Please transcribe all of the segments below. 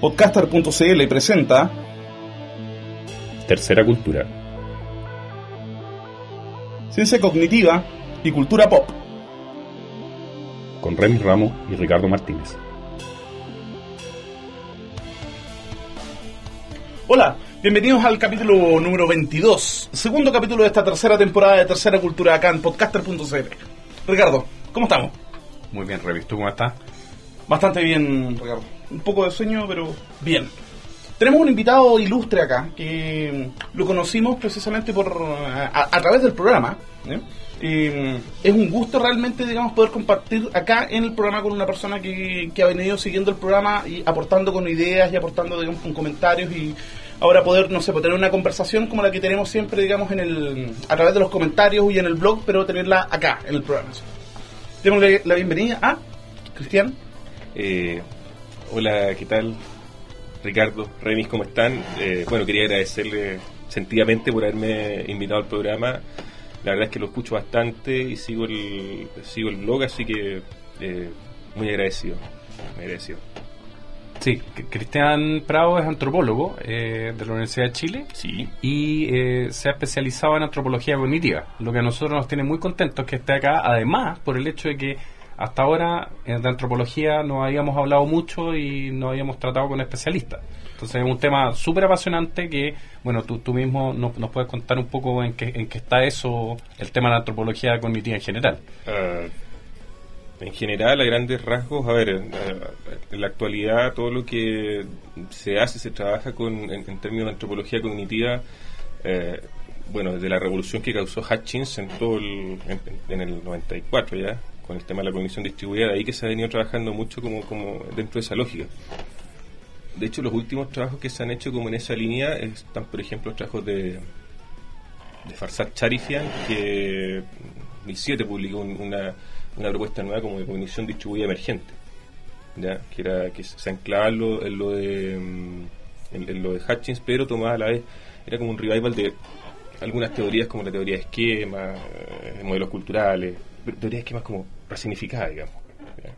Podcaster.cl presenta Tercera Cultura. Ciencia Cognitiva y Cultura Pop. Con Remy Ramos y Ricardo Martínez. Hola, bienvenidos al capítulo número 22, segundo capítulo de esta tercera temporada de Tercera Cultura acá en podcaster.cl. Ricardo, ¿cómo estamos? Muy bien, Remy. ¿Tú cómo estás? Bastante bien, Ricardo. Un poco de sueño, pero bien. Tenemos un invitado ilustre acá, que lo conocimos precisamente por a, a través del programa. ¿eh? Eh, es un gusto realmente, digamos, poder compartir acá en el programa con una persona que, que ha venido siguiendo el programa y aportando con ideas y aportando, digamos, con comentarios y ahora poder, no sé, poder tener una conversación como la que tenemos siempre, digamos, en el, a través de los comentarios y en el blog, pero tenerla acá, en el programa. Démosle la bienvenida a Cristian. Eh, hola, ¿qué tal? Ricardo, Remis, ¿cómo están? Eh, bueno, quería agradecerle sentidamente por haberme invitado al programa. La verdad es que lo escucho bastante y sigo el, sigo el blog, así que eh, muy agradecido. Muy agradecido. Sí, Cristian Prado es antropólogo eh, de la Universidad de Chile Sí. y eh, se ha especializado en antropología cognitiva, lo que a nosotros nos tiene muy contentos que esté acá, además por el hecho de que hasta ahora eh, de antropología no habíamos hablado mucho y no habíamos tratado con especialistas. Entonces es un tema súper apasionante que, bueno, tú, tú mismo nos, nos puedes contar un poco en qué, en qué está eso, el tema de la antropología cognitiva en general. Ah, en general, a grandes rasgos, a ver, en, en la actualidad todo lo que se hace, se trabaja con, en, términos de antropología cognitiva, eh, bueno, desde la revolución que causó Hutchins en todo el, en, en el 94 ya, con el tema de la cognición distribuida, de ahí que se ha venido trabajando mucho como, como dentro de esa lógica. De hecho, los últimos trabajos que se han hecho como en esa línea están, por ejemplo, los trabajos de, de Farsad Charifian, que en 2007 publicó un- una, una propuesta nueva como de cognición distribuida emergente, ¿ya? que era que se anclaba en lo, en lo de mm, en, lo de Hutchins, pero tomaba a la vez, era como un revival de algunas teorías como la teoría de esquemas, eh, modelos culturales, pero teoría de esquemas como resignificadas, digamos.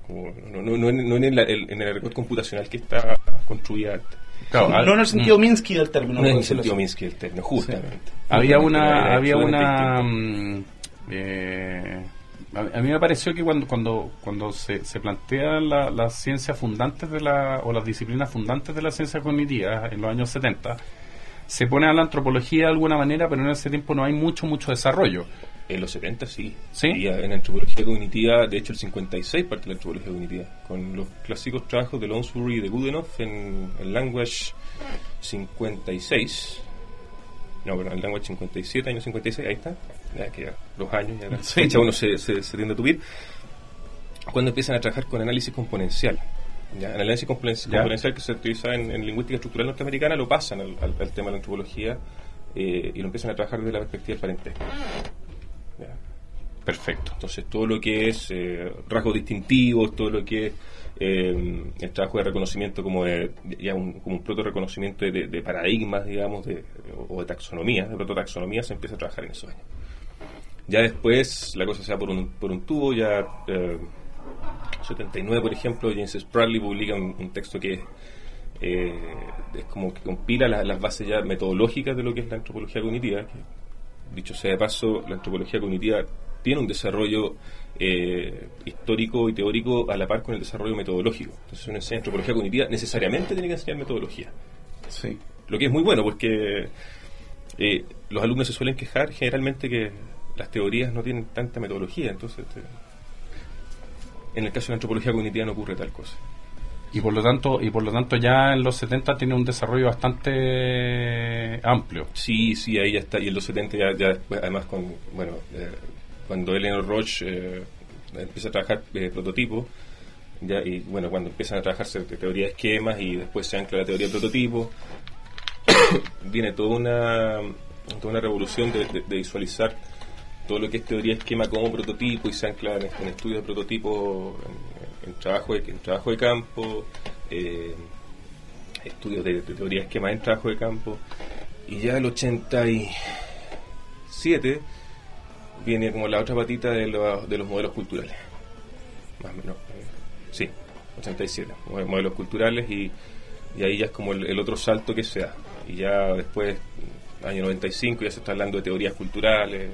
no, no, no en, no en el, en el record computacional que está construida antes. Claro, no en el sentido. Minsky del término. No en el sentido. Minsky del término, justamente. Había Justamente, una, había una, mm, eh, a, a mí me pareció que cuando cuando cuando se, se plantean la- las ciencias fundantes de la o las disciplinas fundantes de la ciencia cognitiva en los años 70 se pone a la antropología de alguna manera, pero en ese tiempo no hay mucho mucho desarrollo. En los 70 sí. ¿Sí? Y en antropología cognitiva, de hecho el 56 parte de la antropología cognitiva, con los clásicos trabajos de Lounsbury y de Goodenough en el Language 56. No, pero en el Language 57, año 56, ahí está. Ya que ya los años, ya la fecha uno se, se, se tiende a tupir. Cuando empiezan a trabajar con análisis componencial. ¿ya? El análisis componencial que se utiliza en, en lingüística estructural norteamericana lo pasan al, al- al tema de la antropología eh, y lo empiezan a trabajar desde la perspectiva del parentesco. Perfecto. Entonces, todo lo que es eh, rasgos distintivos, todo lo que es eh, el trabajo de reconocimiento como de, ya un, como un proto reconocimiento de, de paradigmas, digamos, de, o de taxonomía, de prototaxonomía, se empieza a trabajar en esos años. Ya después la cosa se va por un, por un tubo, ya eh, 79, por ejemplo, James Spradley publica un, un texto que eh, es como que compila la- las bases ya metodológicas de lo que es la antropología cognitiva, dicho sea de paso, la antropología cognitiva tiene un desarrollo eh, histórico y teórico a la par con el desarrollo metodológico. Entonces, una enseña antropología cognitiva necesariamente tiene que enseñar metodología. Sí. Lo que es muy bueno porque eh, los alumnos se suelen quejar generalmente que las teorías no tienen tanta metodología. Entonces, este, en el caso de la antropología cognitiva no ocurre tal cosa. Y por lo tanto y por lo tanto ya en los 70 tiene un desarrollo bastante amplio. Sí, sí, ahí ya está. Y en los 70 ya, después, además con, bueno, eh, cuando Eleanor Roche eh, empieza a trabajar eh, prototipos, ya, y bueno, cuando empiezan a trabajarse teoría de esquemas y después se ancla la teoría de prototipo, viene toda una, toda una revolución de, de- visualizar todo lo que es teoría de esquema como prototipo y se ancla en, estudios de prototipo, en trabajo, de, trabajo de campo, eh, estudios de, de teoría de esquema en trabajo de campo. Y ya el 87 viene como la otra patita de, los- de los modelos culturales. Más o menos. eh, sí, 87. mode- Modelos culturales y ahí ya es como el, otro salto que se da. Y ya después, año 95, ya se está hablando de teorías culturales eh,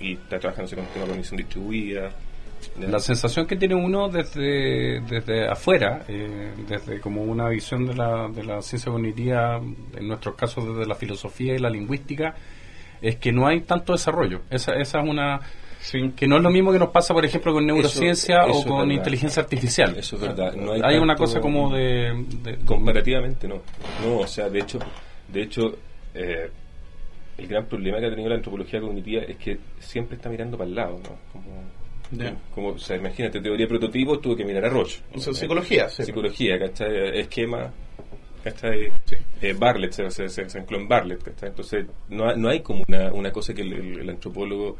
y está trabajando con el tema de cognición distribuida. La sensación que tiene uno desde, desde afuera, eh, desde como una visión de la, de la ciencia cognitiva, en nuestros casos desde la filosofía y la lingüística, es que no hay tanto desarrollo. Esa, esa es una que no es lo mismo que nos pasa, por ejemplo, con neurociencia o con inteligencia artificial. Eso es verdad. No hay, una cosa como de, Comparativamente no. No, o sea, de hecho, de hecho eh, el gran problema que ha tenido la antropología cognitiva es que siempre está mirando para el lado, ¿no? Como, como, o sea, imagínate, teoría de prototipos tuvo que mirar a Roche. psicología, sí. Psicología, ¿cachai? Esquema, ¿cachai? Eh, Bartlett, se, se, se, en Bartlett, ¿cachai? Entonces, no, no hay como una, una cosa que el antropólogo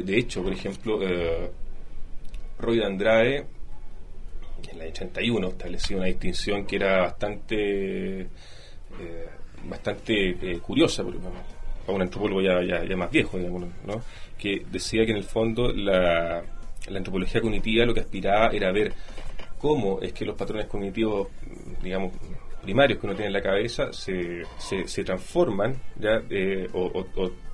de, hecho, por ejemplo, eh, Roy de Andrade, en el 81, estableció una distinción que era bastante eh, bastante eh, curiosa para un antropólogo ya, ya, más viejo, digamos, ¿no? que decía que en el fondo la, la antropología cognitiva lo que aspiraba era ver cómo es que los patrones cognitivos, digamos, primarios que uno tiene en la cabeza se, se, transforman ya, o,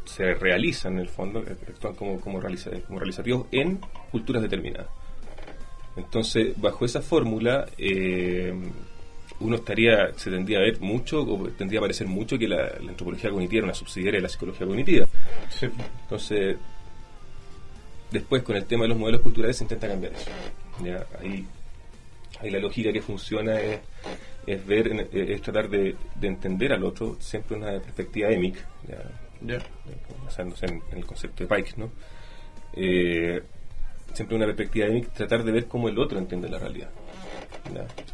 se realizan en el fondo, eh, actúan como, como, como realizativos en culturas determinadas. Entonces, bajo esa fórmula, eh, uno estaría, se tendría a ver mucho, o tendría a parecer mucho que la, antropología cognitiva era una subsidiaria de la psicología cognitiva. Entonces, después con el tema de los modelos culturales se intenta cambiar eso. Ahí, ahí la lógica que funciona es, es ver, es tratar de, entender al otro siempre una perspectiva EMIC. ¿ya? basándose en, el concepto de Pike, ¿no? Eh, siempre una perspectiva de tratar de ver cómo el otro entiende la realidad.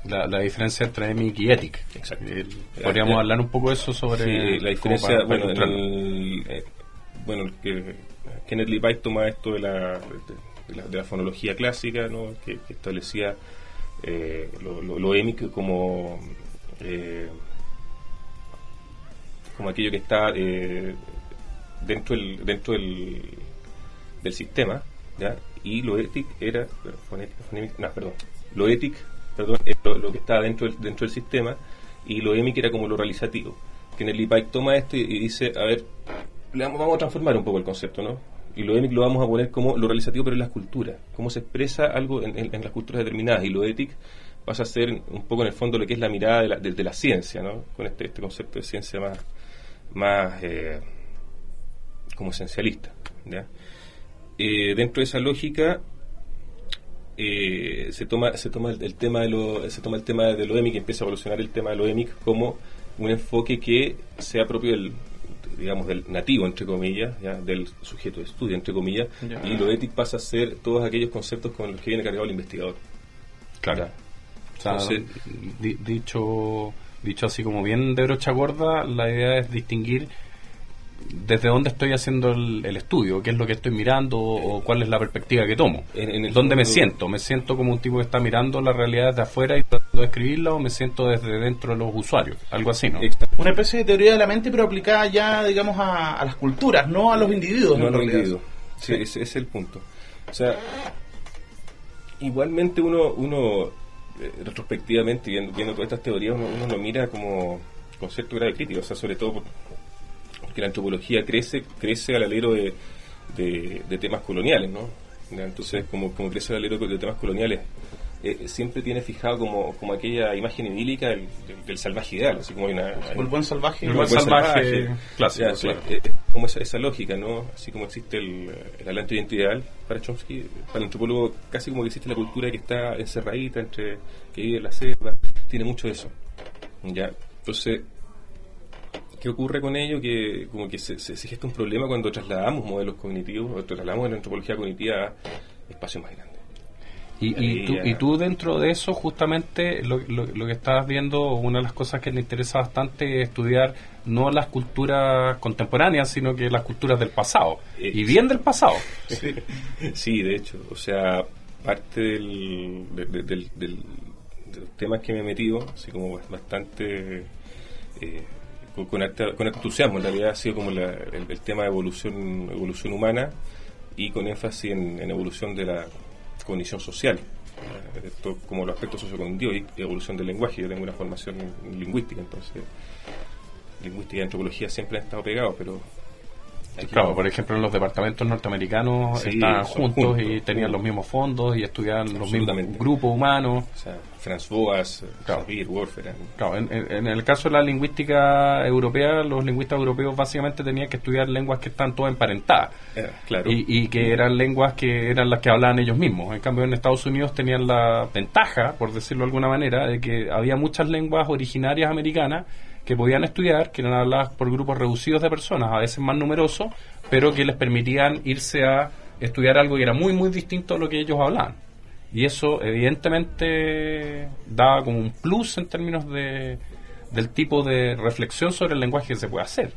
La, diferencia entre EMIC y ETIC. Exacto. Eh, podríamos hablar un poco de eso sobre. la diferencia, bueno, eh, bueno, que Kenneth Pike toma esto de la, de, la, fonología clásica, ¿no? que, establecía lo, lo, EMIC como. como aquello que está dentro del, dentro del, del sistema, ¿ya? y lo ético era, no, perdón, lo ético, perdón, lo, que está dentro del, dentro del sistema, y lo émic era como lo realizativo. El IPAIC toma esto y, dice, a ver, vamos, a transformar un poco el concepto, ¿no? Y lo émic lo vamos a poner como lo realizativo, pero en las culturas, cómo se expresa algo en, las culturas determinadas, y lo ético pasa a ser un poco en el fondo lo que es la mirada de la, de, la ciencia, ¿no? Con este, este concepto de ciencia más, más eh, como esencialista. Eh, dentro de esa lógica eh, se toma se toma el, tema de lo se toma el tema de lo EMIC empieza a evolucionar el tema de lo EMIC como un enfoque que sea propio del digamos del nativo entre comillas del sujeto de estudio entre comillas y lo ético pasa a ser todos aquellos conceptos con los que viene cargado el investigador. Claro. Dicho dicho así como bien de brocha gorda la idea es distinguir desde dónde estoy haciendo el, estudio, qué es lo que estoy mirando o cuál es la perspectiva que tomo. En, ¿Dónde me siento? ¿Me siento como un tipo que está mirando la realidad desde afuera y tratando de escribirla o me siento desde dentro de los usuarios? Algo así, ¿no? Una especie de teoría de la mente pero aplicada ya, digamos, a, las culturas, no a los individuos. No a los individuos. Sí, ese, es el punto. O sea, igualmente uno, uno eh, retrospectivamente, viendo, viendo todas estas teorías, uno, uno lo mira como concepto grave crítico, o sea, sobre todo que la antropología crece crece al alero de, de, temas coloniales, ¿no? Entonces, como, como crece al alero de temas coloniales, eh, siempre tiene fijado como, como aquella imagen idílica del, salvaje ideal, así como una... el buen salvaje. El buen salvaje, clásico. Eh, como esa, esa, lógica, ¿no? Así como existe el, el adelanto ideal para Chomsky, para el antropólogo casi como que existe la cultura que está encerradita entre que vive en la selva, tiene mucho de eso. ¿ya? Entonces, ¿Qué ocurre con ello? Que como que se, se, gesta un problema cuando trasladamos modelos cognitivos, o trasladamos la antropología cognitiva a espacios más grandes. Y, tú, dentro de eso, justamente, lo, lo, que estás viendo, una de las cosas que te interesa bastante es estudiar no las culturas contemporáneas, sino que las culturas del pasado. Eh, y bien del pasado. Sí, de hecho. O sea, parte del, del, de los temas que me he metido, así como bastante... Eh, con, con, entusiasmo. En realidad ha sido como el, tema de evolución, evolución humana y con énfasis en, evolución de la cognición social. eh, esto como los aspectos sociocognitivos y evolución del lenguaje. Yo tengo una formación lingüística, entonces lingüística y antropología siempre han estado pegados, pero Claro, por ejemplo, en los departamentos norteamericanos estaban juntos, y tenían los mismos fondos y estudiaban los mismos grupos humanos. O sea, Franz Boas, claro. Claro, en, el caso de la lingüística europea, los lingüistas europeos básicamente tenían que estudiar lenguas que están todas emparentadas. Eh, claro. y, y, que eran lenguas que eran las que hablaban ellos mismos. En cambio, en Estados Unidos tenían la ventaja, por decirlo de alguna manera, de que había muchas lenguas originarias americanas que podían estudiar, que eran habladas por grupos reducidos de personas, a veces más numerosos, pero que les permitían irse a estudiar algo que era muy, muy distinto a lo que ellos hablaban. Y eso, evidentemente, daba como un plus en términos de, del tipo de reflexión sobre el lenguaje que se puede hacer.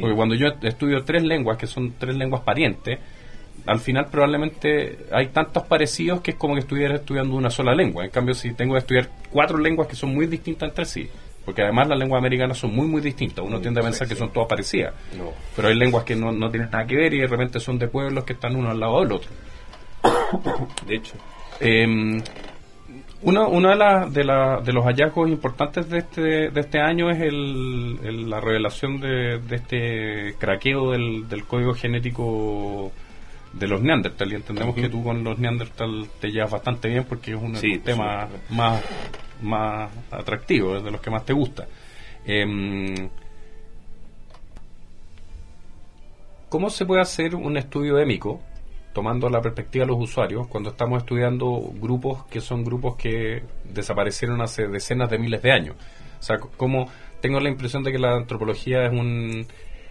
Porque cuando yo estudio tres lenguas, que son tres lenguas parientes, al final probablemente hay tantos parecidos que es como que estuviera estudiando una sola lengua. En cambio, si tengo que estudiar cuatro lenguas que son muy distintas entre sí, porque además las lenguas americanas son muy, muy distintas. Uno tiende a pensar que son todas parecidas. Pero hay lenguas que no, no, tienen nada que ver y de repente son de pueblos que están uno al lado del otro. De hecho. Eh, uno, uno de, la, de, la, de, los hallazgos importantes de este, de este año es el, la revelación de, de este craqueo del, del, código genético de los Neandertal. Y entendemos que tú con los Neandertal te llevas bastante bien porque es un tema más más atractivo, de los que más te gusta. Em, ¿Cómo se puede hacer un estudio émico, tomando la perspectiva de los usuarios, cuando estamos estudiando grupos que son grupos que desaparecieron hace decenas de miles de años? O sea, ¿cómo tengo la impresión de que la antropología es un,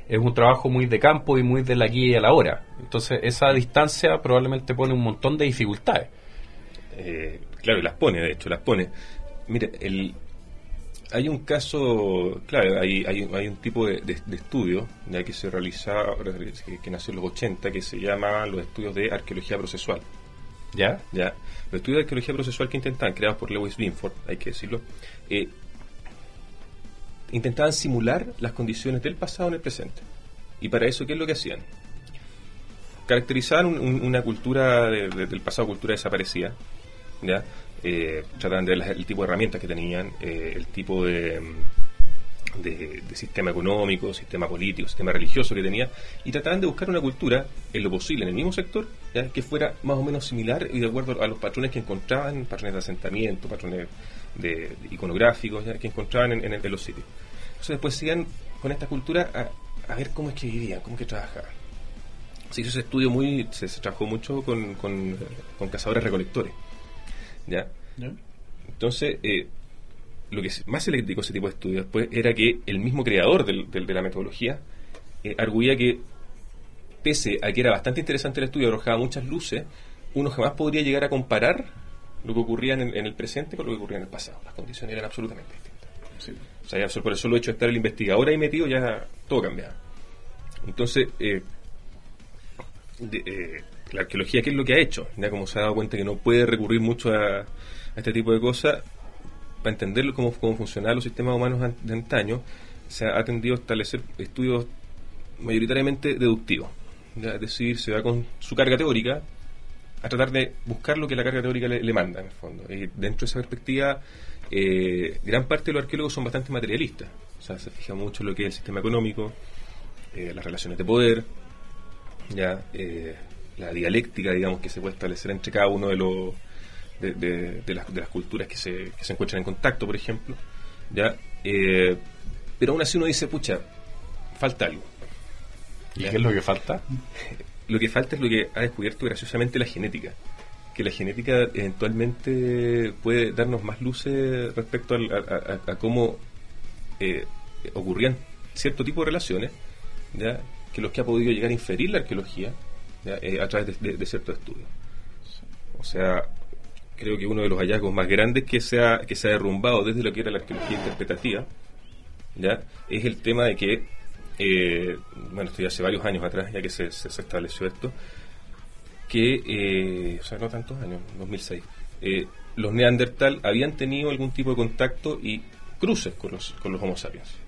es un trabajo muy de campo y muy de la guía y a la hora. Entonces, esa distancia probablemente pone un montón de dificultades. Eh, claro, las pone, de hecho, las pone. Mire, el, hay un caso, claro, hay, hay, hay un tipo de, estudio ya que se realiza, que, nació en los 80, que se llama los estudios de arqueología procesual. ¿Ya? Ya. Los estudios de arqueología procesual que intentan, creados por Lewis Binford, hay que decirlo, eh, intentaban simular las condiciones del pasado en el presente. Y para eso, ¿qué es lo que hacían? Caracterizaban una cultura del pasado, cultura desaparecida, ¿ya? eh, trataban de ver el tipo de herramientas que tenían, eh, el tipo de, de, sistema económico, sistema político, sistema religioso que tenía, y trataban de buscar una cultura, en lo posible, en el mismo sector, que fuera más o menos similar y de acuerdo a los patrones que encontraban, patrones de asentamiento, patrones de, iconográficos que encontraban en, en, los sitios. Entonces después siguen con esta cultura a, ver cómo es que vivían, cómo es que trabajaban. Se hizo ese estudio muy, se, trabajó mucho con, con, con cazadores recolectores. ¿ya? Entonces, eh, lo que más se le criticó ese tipo de estudios después era que el mismo creador del, de la metodología eh, arguía que, pese a que era bastante interesante el estudio, arrojaba muchas luces, uno jamás podría llegar a comparar lo que ocurría en, el presente con lo que ocurría en el pasado. Las condiciones eran absolutamente distintas. O sea, por el solo hecho de estar el investigador ahí metido, ya todo cambiaba. Entonces, eh, eh la arqueología, ¿qué es lo que ha hecho? Ya como se ha dado cuenta que no puede recurrir mucho a, este tipo de cosas, para entender cómo, cómo funcionaban los sistemas humanos de antaño, se ha tendido a establecer estudios mayoritariamente deductivos. Es decir, se va con su carga teórica a tratar de buscar lo que la carga teórica le, manda, en el fondo. Y dentro de esa perspectiva, eh, gran parte de los arqueólogos son bastante materialistas. O sea, se fija mucho en lo que es el sistema económico, eh, las relaciones de poder, ya eh, la dialéctica, digamos, que se puede establecer entre cada uno de los de, las, de las, culturas que se, que se, encuentran en contacto, por ejemplo. ¿ya? Pero aún así uno dice, pucha, falta algo. ¿Y qué es lo que falta? Lo que falta es lo que ha descubierto graciosamente la genética. Que la genética eventualmente puede darnos más luces respecto a, cómo eh, ocurrían cierto tipo de relaciones, ¿ya? que los que ha podido llegar a inferir la arqueología eh, a través de, ciertos estudios. O sea, creo que uno de los hallazgos más grandes que se ha, que se ha derrumbado desde lo que era la arqueología interpretativa ¿ya? es el tema de que, eh, bueno, esto ya hace varios años atrás, ya que se, se, estableció esto, que, eh, o sea, no tantos años, 2006, los neandertal habían tenido algún tipo de contacto y cruces con los, con los homo sapiens.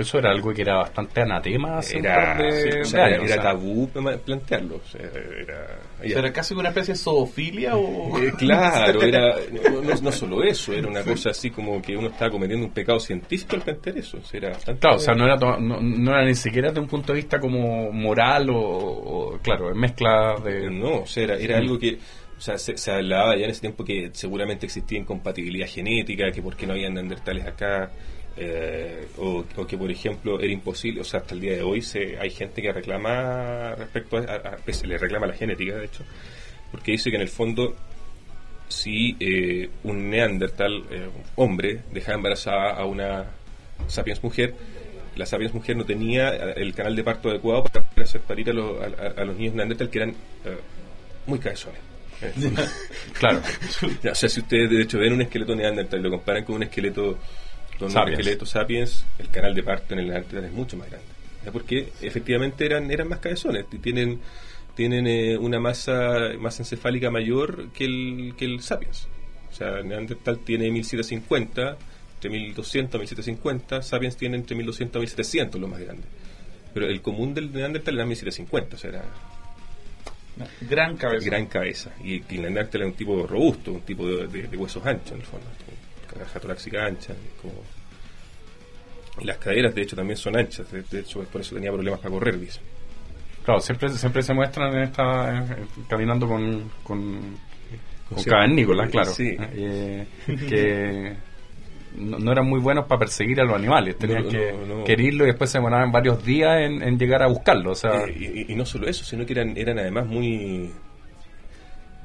Eso era algo que era bastante anatema hace un Era, par de- sí, o de sea, años, era tabú pla- plantearlo. o sea, era, ¿Era casi una especie de zoofilia o...? Eh, claro, era no, no- solo eso, era una cosa así como que uno estaba cometiendo un pecado científico al plantear eso. o sea, era bastante- Claro, o sea, no era, no, no era ni siquiera desde un punto de vista como moral o, o, claro, mezcla de... No, o sea, era, era algo que, o sea, se, se hablaba ya en ese tiempo que seguramente existía incompatibilidad genética, que por qué no había neandertales acá, eh, o, o que, por ejemplo, era imposible, o sea, hasta el día de hoy se, hay gente que reclama respecto a, a- a- pues, le reclama la genética, de hecho, porque dice que en el fondo, si eh, un neandertal eh, hombre dejaba embarazada a una sapiens mujer, la sapiens mujer no tenía eh, el canal de parto adecuado para hacer parir a, los- a- los niños neandertal que eran eh, muy cabezones. Claro, o sea, si ustedes de hecho ven un esqueleto neandertal y lo comparan con un esqueleto Sapiens. esqueleto sapiens, el canal de parto en el neandertal es mucho más grande. Ya, Porque efectivamente eran eran más cabezones, y tienen tienen eh, una masa masa encefálica mayor que el que el sapiens. O sea, el neandertal tiene 1750, entre 1200 y 1750, sapiens tiene entre 1200 y 1700 lo más grande. Pero el común del neandertal era 1750, o sea, era Gran cabeza. gran cabeza. Y el neandertal era un tipo robusto, un tipo de, de- de huesos anchos, en el fondo. Caja torácica ancha. como- Y las caderas, de hecho, también son anchas. De, de hecho, por eso tenía problemas para correr, dice. claro, siempre, siempre se muestran en esta, caminando con, con, con cavernícolas, claro. Sí. Eh, que no, no eran muy buenos para perseguir a los animales, tenían No, que, no, no. que herirlo y después se demoraban varios días en, en llegar a buscarlo. O sea, Eh, y, y no solo eso, sino que eran, eran además muy...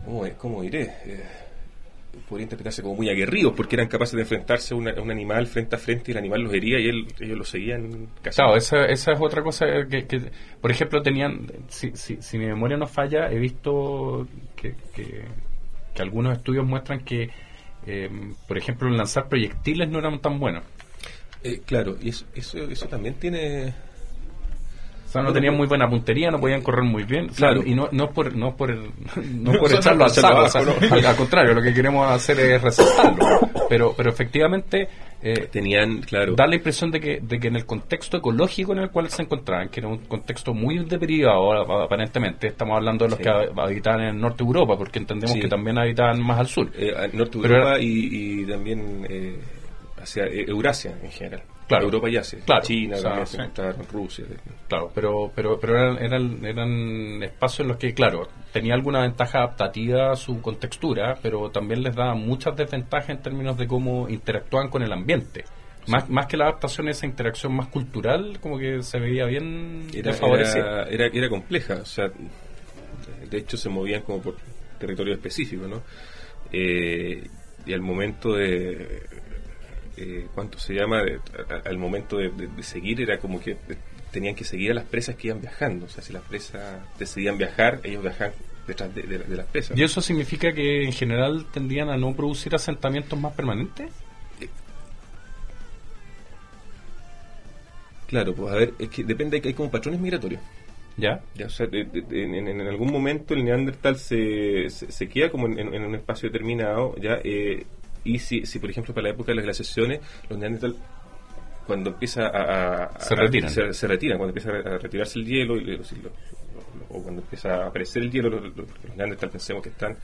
¿Cómo, cómo diré? Eh, podría interpretarse como muy aguerridos, porque eran capaces de enfrentarse a, una- a un animal frente a frente y el animal los hería y él, ellos lo seguían casi. Claro, esa, esa es otra cosa que, que, por ejemplo, tenían, si, si, si mi memoria no falla, he visto que, que, que algunos estudios muestran que, eh, por ejemplo, lanzar proyectiles no eran tan buenos. Eh, claro, y eso, eso, eso también tiene... Sea, no tenían muy buena puntería, no podían correr muy bien. O sea, Claro. y no, no por, no por, el- no No, por echarlo al saco, o sea, al, al contrario, lo que queremos hacer es resaltarlo. Pero, pero efectivamente, eh, Tenían, claro... da la impresión de que, de que en el contexto ecológico en el cual se encontraban, que era un contexto muy deprivado aparentemente, estamos hablando de los Sí. que hab- habitaban en el norte de Europa, porque entendemos Sí. que también habitaban más al sur. eh, al norte de Europa era- y, y también eh, hacia eh, Eurasia en general. Claro. Europa y Asia. Claro. China sí. Rusia. Claro, pero pero pero eran, eran, eran espacios en los que, claro, tenía alguna ventaja adaptativa su contextura, pero también les daba muchas desventajas en términos de cómo interactúan con el ambiente. Más, más que la adaptación, esa interacción más cultural, como que se veía bien era, era, era compleja, o sea, de hecho se movían como por territorio específico, ¿no? Eh, y al momento de, eh, ¿cuánto se llama? De- a- al momento de, de- de seguir era como que tenían que seguir a las presas que iban viajando, o sea, si las presas decidían viajar, ellos viajaban detrás de, las presas. ¿Y eso significa que en general tendían a no producir asentamientos más permanentes? Claro, pues a ver, es que depende, hay como patrones migratorios. ¿Ya? Ya, o sea, de- de- de- en, en- en algún momento el neandertal se, se, se queda como en, en- en un espacio determinado, ya eh, y si, si, por ejemplo, para la época de las glaciaciones, los neandertal, cuando empieza a... Se retiran. Se, se retiran, cuando empieza a retirarse el hielo, y, o cuando empieza a aparecer el hielo, los, los neandertal pensemos que están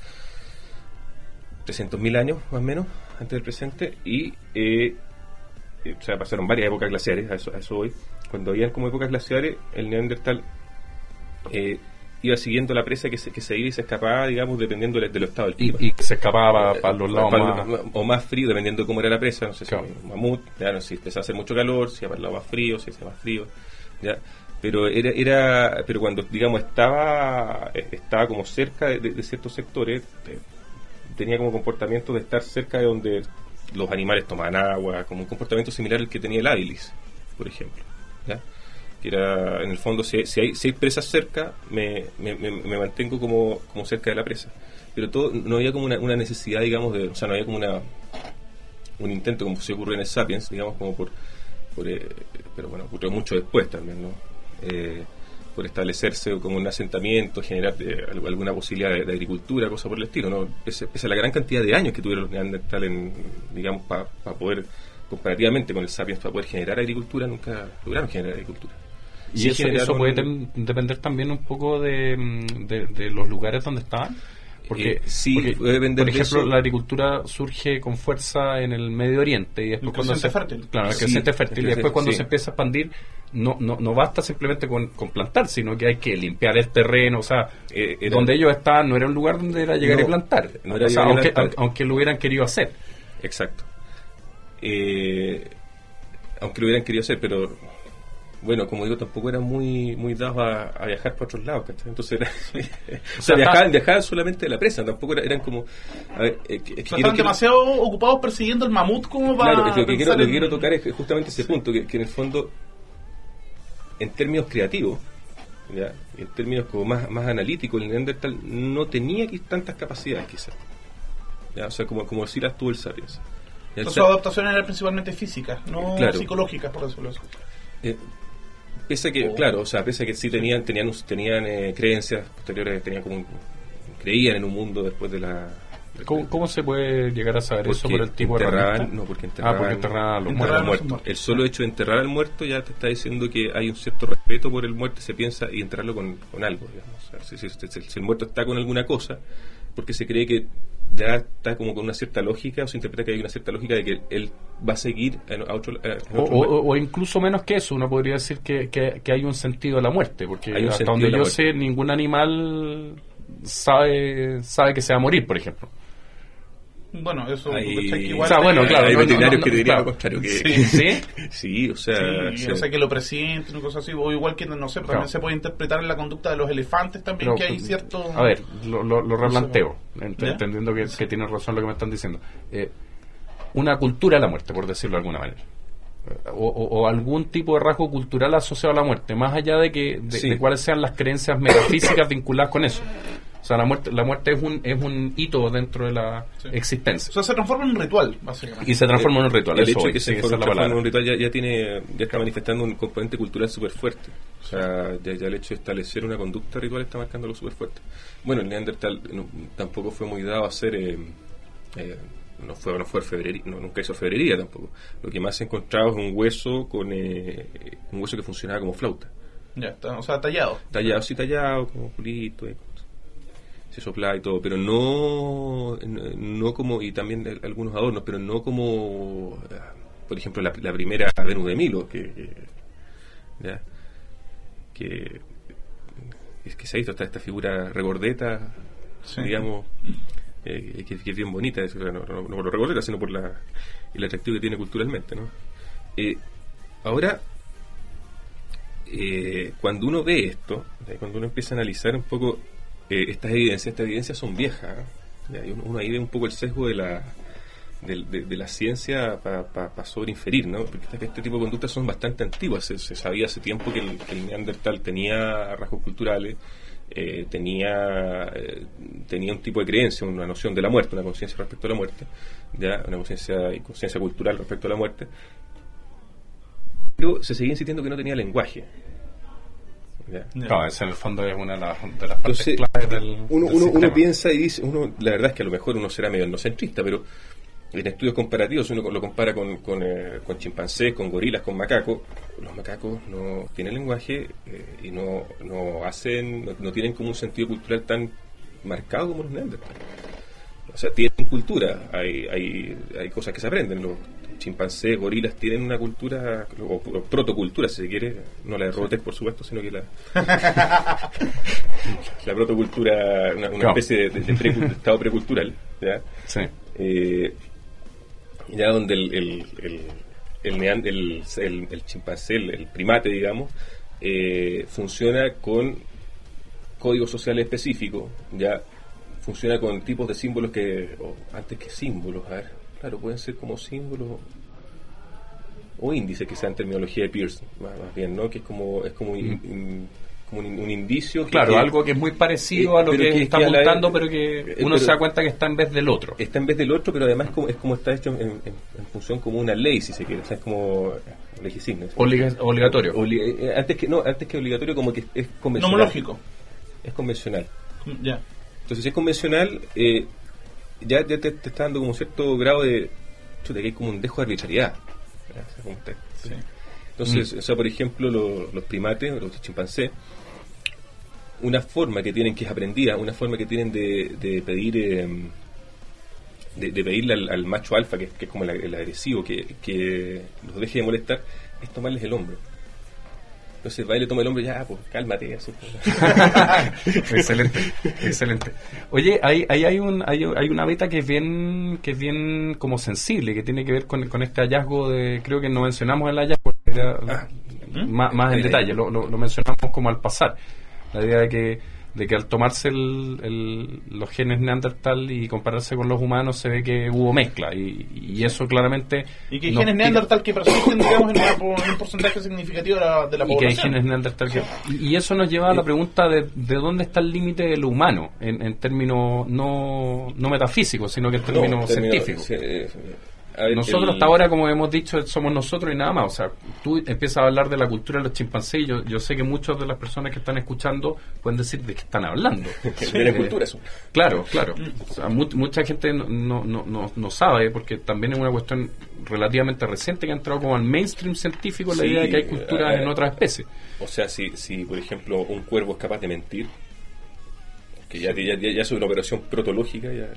300.000 años, más o menos, antes del presente, y... eh, eh, o sea, pasaron varias épocas glaciares, a eso, a eso voy. Cuando habían como épocas glaciares, el neandertal eh, iba siguiendo la presa que se, que se iba y se escapaba, digamos, dependiendo del, del estado del Y, clima. y se escapaba para los lados Para más... o más frío, dependiendo de cómo era la presa, no sé Claro. si mamut, ya no sé si empezaba a hacer mucho calor, si para el lado más frío, si hacía más frío, ya. Pero era, era, pero cuando digamos estaba, eh, estaba como cerca de, ciertos sectores, eh, tenía como comportamiento de estar cerca de donde los animales tomaban agua, como un comportamiento similar al que tenía el hábilis, por ejemplo, ya. Que era, en el fondo, si, si hay, si hay presas cerca, me, me, mantengo como, como cerca de la presa. Pero todo, no había como una, una necesidad, digamos, de, o sea, no había como una, un intento, como se ocurrió en el Sapiens, digamos, como por, por eh, pero bueno, ocurrió mucho después también, ¿no? Eh, por establecerse como un asentamiento, generar eh, al- alguna posibilidad de, agricultura, cosa por el estilo, ¿no? Pese, pese a la gran cantidad de años que tuvieron los neandertales, digamos, para poder comparativamente con el Sapiens para poder generar agricultura, nunca lograron generar agricultura. Y Sí eso, puede depender también un poco de, mm, de- de los lugares donde estaban. Porque, Eh, sí, porque, puede depender por de ejemplo, eso. la agricultura surge con fuerza en el Medio Oriente y después cuando se, fértil. Claro, el Sí, fértil. el Y después cuando sí. se empieza a expandir, no, no, no basta simplemente con, con plantar, sino que hay que limpiar el terreno. O sea, Eh, era- donde ellos estaban no era un lugar donde era llegar No, y plantar. no era O sea, llegar y aunque, aunque lo hubieran querido hacer. Exacto. Eh, aunque lo hubieran querido hacer, pero bueno, como digo, tampoco eran muy muy dados a, a viajar para otros lados, ¿cachai? Entonces era, o sea, viajaban, viajaban solamente de la presa, tampoco era- eran como... A ver, eh, que- es que O sea, quiero- Están quiero- demasiado ocupados persiguiendo el mamut como para. Claro, lo que, quiero, lo que quiero tocar es justamente ese punto, que, que en el fondo, en términos creativos, ¿ya? en términos como más, más analíticos, el Neandertal no tenía tantas capacidades quizás. ¿ya? O sea, como, como si las tuvo el Sapiens. El Sus adaptaciones eran principalmente físicas, no Claro. psicológicas, por decirlo así. Eh, pese a que, Oh. claro, o sea, pese a que sí tenían, tenían, tenían eh, creencias posteriores, tenían como un- creían en un mundo después de la... ¿Cómo, cómo se puede llegar a saber eso por el tipo enterraban- no, porque Ah, enterraban, porque enterraban a los enterraban al a muertos. los muerto. muertos. El solo hecho de enterrar al muerto ya te está diciendo que hay un cierto respeto por el muerto, se piensa, y enterrarlo con, con algo, digamos. O sea, si, si- si- si el muerto está con alguna cosa, porque se cree que ya está como con una cierta lógica, o se interpreta que hay una cierta lógica de que él va a seguir en- a otro, a- en O, otro o- muerto. o incluso menos que eso, uno podría decir que, que- que hay un sentido de la muerte, porque hasta donde yo muerte. sé, ningún animal sabe sabe que se va a morir, por ejemplo. Bueno, eso que igual O sea, bueno, claro, hay no, no, veterinarios no, que dirían claro. lo contrario. Que, Sí, ¿sí? Sí, o sea, Sí, se- o sea, que lo presienten o cosas así, o igual que, no sé, también Claro. se puede interpretar en la conducta de los elefantes también, Pero, que hay cierto... A ver, lo, lo, lo replanteo, ent- ¿Ya? entendiendo que, que tiene razón lo que me están diciendo. Eh, una cultura de la muerte, por decirlo de alguna manera. O, o- o algún tipo de rasgo cultural asociado a la muerte, más allá de que de, Sí. de cuáles sean las creencias metafísicas vinculadas con eso. O sea, la muerte, la muerte es un es un hito dentro de la Sí. existencia. O sea, se transforma en un ritual, básicamente. Y se transforma en un ritual. El hecho de que se la transforme en un ritual ya, ya tiene ya está manifestando un componente cultural súper fuerte. O sea, ya, ya el hecho de establecer una conducta ritual está marcándolo súper fuerte. Bueno, el Neandertal no- tampoco fue muy dado a hacer... eh, eh, no fue, no fue orfebrería, no, nunca hizo orfebrería tampoco. Lo que más se encontraba es un hueso con eh, un hueso que funcionaba como flauta. Ya está, o sea, tallado. Tallado, sí tallado, como pulito, se soplaba y todo, pero no, no, como, y también algunos adornos, pero no como, eh, por ejemplo, la, la primera Venus de Milo, que, que, ya, que es que se ha visto esta, esta figura regordeta, Sí. digamos, eh, que, es bien bonita, no, por lo regordeta, sino por la, el atractivo que tiene culturalmente, ¿no? Eh, ahora, eh, cuando uno ve esto, cuando uno empieza a analizar un poco eh, estas evidencias, estas evidencias son viejas. Y uno, ahí ve un poco el sesgo de la de, la ciencia para sobreinferir, ¿no? Porque este, este tipo de conductas son bastante antiguas. Se, se sabía hace tiempo que el, que el Neandertal tenía rasgos culturales, eh, tenía, eh, tenía un tipo de creencia, una noción de la muerte, una conciencia respecto a la muerte, ya una conciencia y conciencia cultural respecto a la muerte. Pero se seguía insistiendo que no tenía lenguaje. Claro, esa en el fondo es una de las, de las partes Entonces, claves del, uno, del uno, piensa y dice, uno, la verdad es que a lo mejor uno será medio etnocentrista, pero en estudios comparativos, uno lo compara con, con, eh, con chimpancés, con gorilas, con macacos, los macacos no tienen lenguaje eh, y no, no hacen, no, no tienen como un sentido cultural tan marcado como los neandertales. O sea, tienen cultura, hay, hay, hay cosas que se aprenden. Los chimpancés, gorilas tienen una cultura, o, o protocultura, si se quiere, no la de Robotech, por supuesto, sino que la, la protocultura, una, una especie de, de- de precu- de estado precultural, ¿ya? Sí. Eh, ya donde el, el, el, el, nean- el- el- el chimpancé, el, primate, digamos, eh, funciona con códigos sociales específicos, ya funciona con tipos de símbolos que, o antes que símbolos, a ver, claro, pueden ser como símbolos o índices que sean terminología de Pearson, más, más bien, ¿no? Que es como, es como, in- in- como un, un indicio. que- Claro, que algo que es muy parecido Eh, a lo que, que- está vez- apuntando, pero que eh, uno pero- se da cuenta que está en vez del otro. está en vez del otro, pero además como, es como está hecho en, en- en función como una ley, si se quiere, o sea, es como. Obliga- obligatorio. Obli- eh, antes que no, antes que obligatorio como que es convencional. Nomológico. Es convencional. Ya. Entonces, si es convencional, eh, ya, ya te, te está dando como cierto grado de. Chuta, que hay como un dejo de arbitrariedad. Entonces, o sea, por ejemplo, lo- los primates, los chimpancés, una forma que tienen que es aprendida, una forma que tienen de, de pedir eh, de, de pedirle al, al macho alfa, que, que es como el, el agresivo, que, que los deje de molestar, es tomarles el hombro. Entonces va y le toma el hombro y ya, pues cálmate. Pues. excelente, excelente. Oye, ahí, ahí hay, un, hay, hay una beta que es bien que es bien como sensible, que tiene que ver con, con este hallazgo de, creo que no mencionamos el hallazgo, era Ah. más, más en Ahí, detalle, ahí. lo, lo, lo mencionamos como al pasar. La idea de que, de que al tomarse el, el- los genes neandertal y compararse con los humanos se ve que hubo mezcla. Y, y eso claramente... Y que hay genes neandertal que persisten, digamos, en, una en un porcentaje significativo de la, de la y que hay población. genes neandertal que- y y eso nos lleva a la pregunta de, de dónde está el límite de lo humano en, en términos no, no metafísicos sino que en términos No, término- científicos. sí, eh, a ver, nosotros el- hasta ahora como hemos dicho somos nosotros y nada más o sea tú empiezas a hablar de la cultura de los chimpancés y yo, yo sé que muchas de las personas que están escuchando pueden decir de qué están hablando Tienen Eh, cultura eso. Claro, claro. O sea, mu- mucha gente no, no, no, no- sabe, porque también es una cuestión relativamente reciente que ha entrado como al mainstream científico la Sí, idea de que hay cultura eh, en otras especies. O sea, si, si por ejemplo un cuervo es capaz de mentir, que ya, ya, ya, ya es una operación protológica, ya,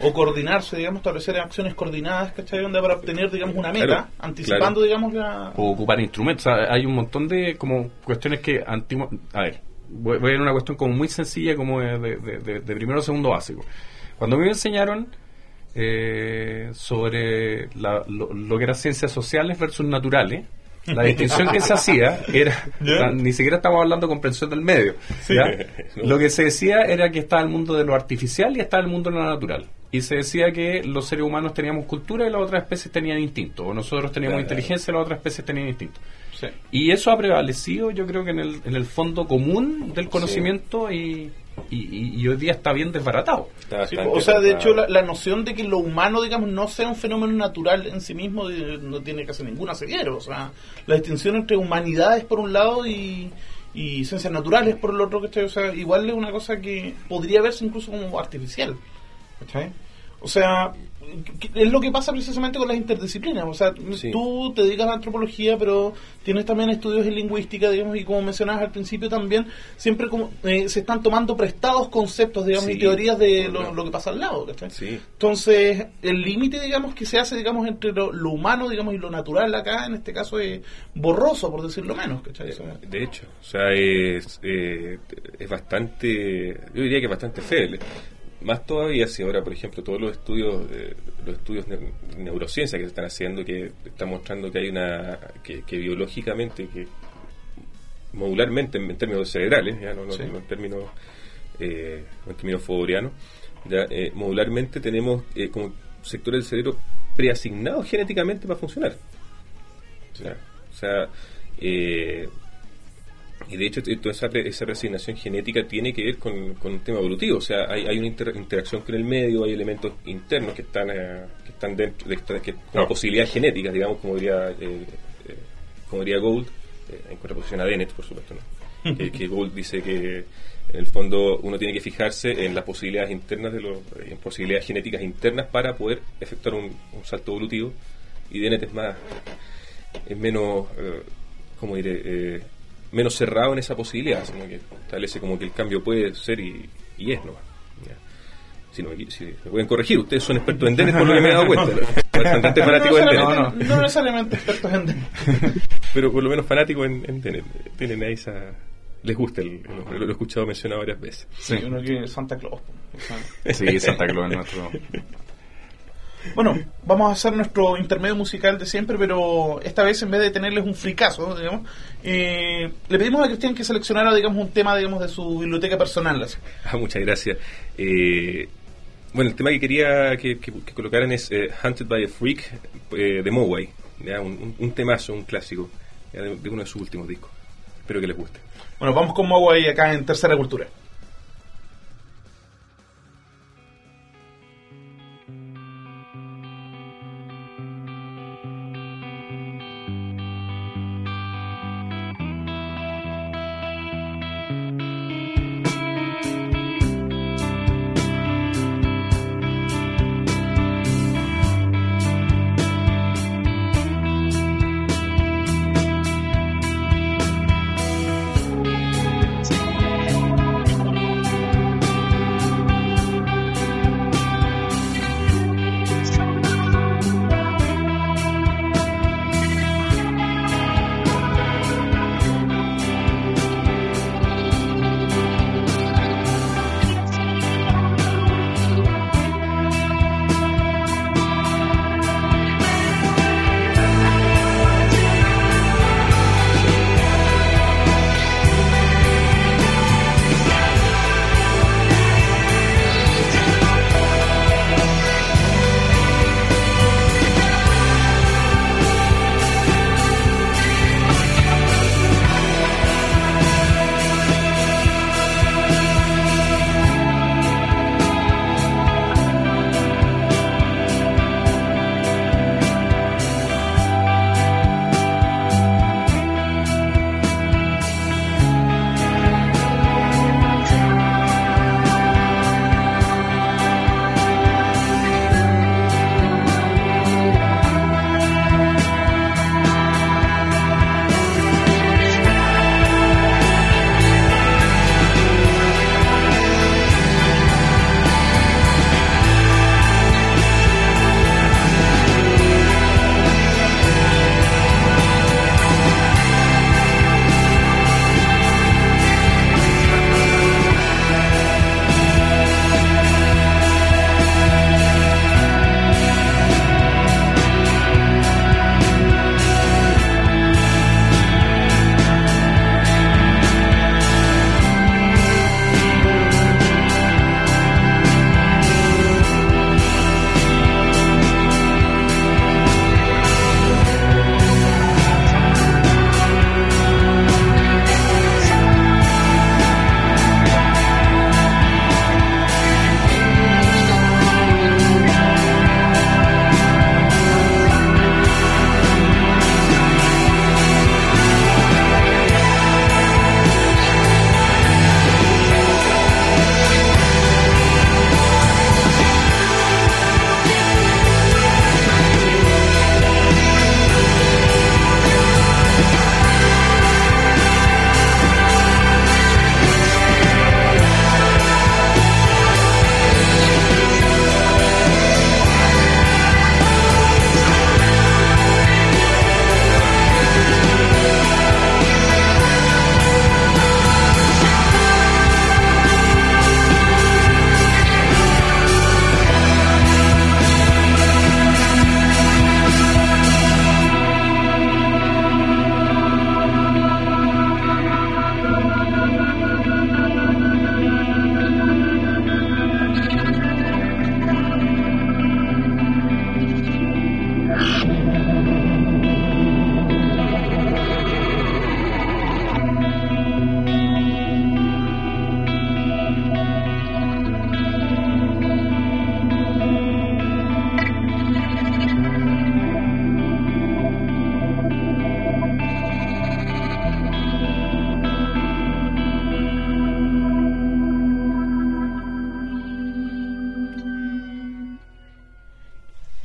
O coordinarse, digamos, establecer acciones coordinadas, ¿cachai? Donde para obtener, digamos, una meta, Claro, anticipando, claro. digamos, la... O ocupar instrumentos. O sea, hay un montón de como cuestiones que antiguo... A ver, voy, voy a ir a una cuestión como muy sencilla como de, de, de- de- primero o segundo básico. Cuando me enseñaron eh, sobre la- lo, lo que eran ciencias sociales versus naturales, la distinción que se hacía era, ni siquiera estamos hablando de comprensión del medio. Lo que se decía era que estaba el mundo de lo artificial y estaba el mundo de lo natural. Y se decía que los seres humanos teníamos cultura y las otras especies tenían instinto. O nosotros teníamos Claro. inteligencia y las otras especies tenían instinto. Sí. Y eso ha prevalecido, yo creo que en el, en el fondo común del conocimiento y, y, y- y hoy día está bien desbaratado. está Sí, o sea, de hecho, la, la noción de que lo humano, digamos, no sea un fenómeno natural en sí mismo eh, no tiene casi ningún asidero. O sea, la distinción entre humanidades por un lado y, y ciencias naturales por el otro, ¿cachai? O sea, igual es una cosa que podría verse incluso como artificial. ¿cachai? O sea, que- es lo que pasa precisamente con las interdisciplinas. O sea, Sí. tú te dedicas a la antropología, pero tienes también estudios en lingüística, digamos, y como mencionabas al principio también, siempre como eh, se están tomando prestados conceptos, digamos, y teorías de lo, que pasa al lado. Sí, Entonces, el límite, digamos, que se hace, digamos, entre lo, lo humano, digamos, y lo natural acá, en este caso, es borroso, por decirlo menos. ¿cachai? Sea, de hecho, o sea, es, eh, es bastante, yo diría que es bastante feo. Más todavía si ahora, por ejemplo, todos los estudios, eh, los estudios de neurociencia que se están haciendo, que están mostrando que hay una, que, que biológicamente, que modularmente en, en términos cerebrales, ya no, no- Sí. no en términos, eh, en términos fodorianos, ya, eh, modularmente tenemos eh, como sectores del cerebro preasignados genéticamente para funcionar. O sea, o sea, y de hecho toda esa, esa reasignación genética tiene que ver con, con un tema evolutivo, o sea, hay, hay una inter- interacción con el medio, hay elementos internos que están eh, que están dentro, de que, como posibilidades genéticas, digamos, como diría, eh, eh, como diría Gould, eh, en contraposición a Dennett, por supuesto, ¿no? que, que Gould dice que en el fondo uno tiene que fijarse en las posibilidades internas de los, en posibilidades genéticas internas para poder efectuar un, un salto evolutivo y Dennett es más es menos eh, ¿cómo diré? Menos cerrado en esa posibilidad sino que establece como que el cambio puede ser y, y es ¿no? Ya. Si, no, si me pueden corregir, ustedes son expertos en Dennett por lo que me he dado cuenta. Bastante fanáticos en necesariamente, Dennett. no necesariamente expertos en Pero por lo menos fanáticos en, en Dennett. Tienen ahí esa. Les gusta el, lo he escuchado mencionado varias veces. Sí, uno que Santa Claus. sí Santa Claus es nuestro... Bueno, vamos a hacer nuestro intermedio musical de siempre, pero esta vez en vez de tenerles un fricazo, digamos, eh, le pedimos a Cristian que seleccionara, digamos, un tema, digamos, de su biblioteca personal. así. Ah, muchas gracias. Eh, bueno, el tema que quería que, que- que colocaran es eh, Hunted by a Freak eh, de Moway. ¿ya? Un, un- un temazo, un clásico ya, de, de uno de sus últimos discos. Espero que les guste. Bueno, vamos con Moway acá en Tercera Cultura.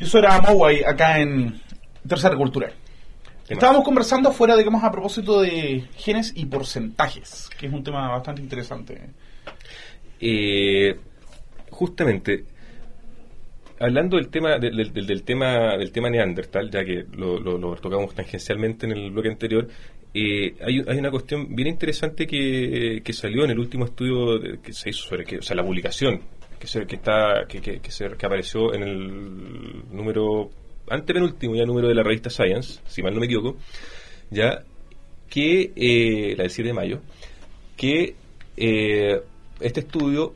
Yo soy Moway acá en Tercera Cultural. Estábamos conversando afuera, digamos, a propósito de genes y porcentajes, que es un tema bastante interesante. Eh, justamente, hablando del tema del, del, tema del tema Neandertal, ya que lo, lo, tocamos tangencialmente en el bloque anterior, eh, hay, hay, una cuestión bien interesante que, que, salió en el último estudio que se hizo sobre que, o sea, la publicación que se, que está que, que, que apareció en el número antepenúltimo ya número de la revista Science, si mal no me equivoco, ya que eh, la del 7 de mayo, que eh, este estudio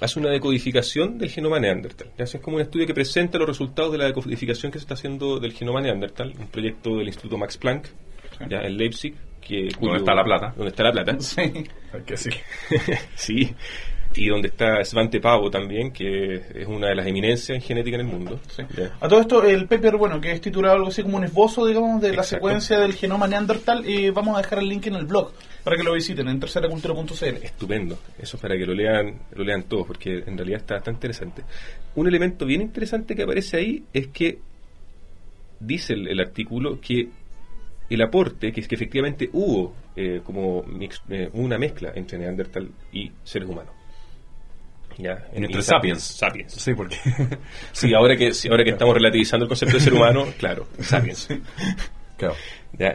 hace una decodificación del genoma Neandertal. Es como un estudio que presenta los resultados de la decodificación que se está haciendo del genoma Neandertal, un proyecto del Instituto Max Planck, ya en Leipzig. Que, ¿Dónde está la plata? ¿Dónde está la plata? Sí. que sí. sí y donde está Svante Pavo también, que es una de las eminencias en genética en el mundo. A todo esto, el paper, bueno, que es titulado algo así como un esbozo, digamos, de la secuencia del genoma neandertal, y vamos a dejar el link en el blog para que lo visiten en terceracultura.cl. Estupendo, eso para que lo lean, lo lean todos, porque en realidad está tan interesante. Un elemento bien interesante que aparece ahí es que dice el, artículo que el aporte, que es que efectivamente hubo eh, como eh, una mezcla entre Neandertal y seres humanos. Entre sapiens. Sapiens. Sí, porque. sí, ahora que, ahora que estamos relativizando el concepto de ser humano, claro, sapiens. Claro.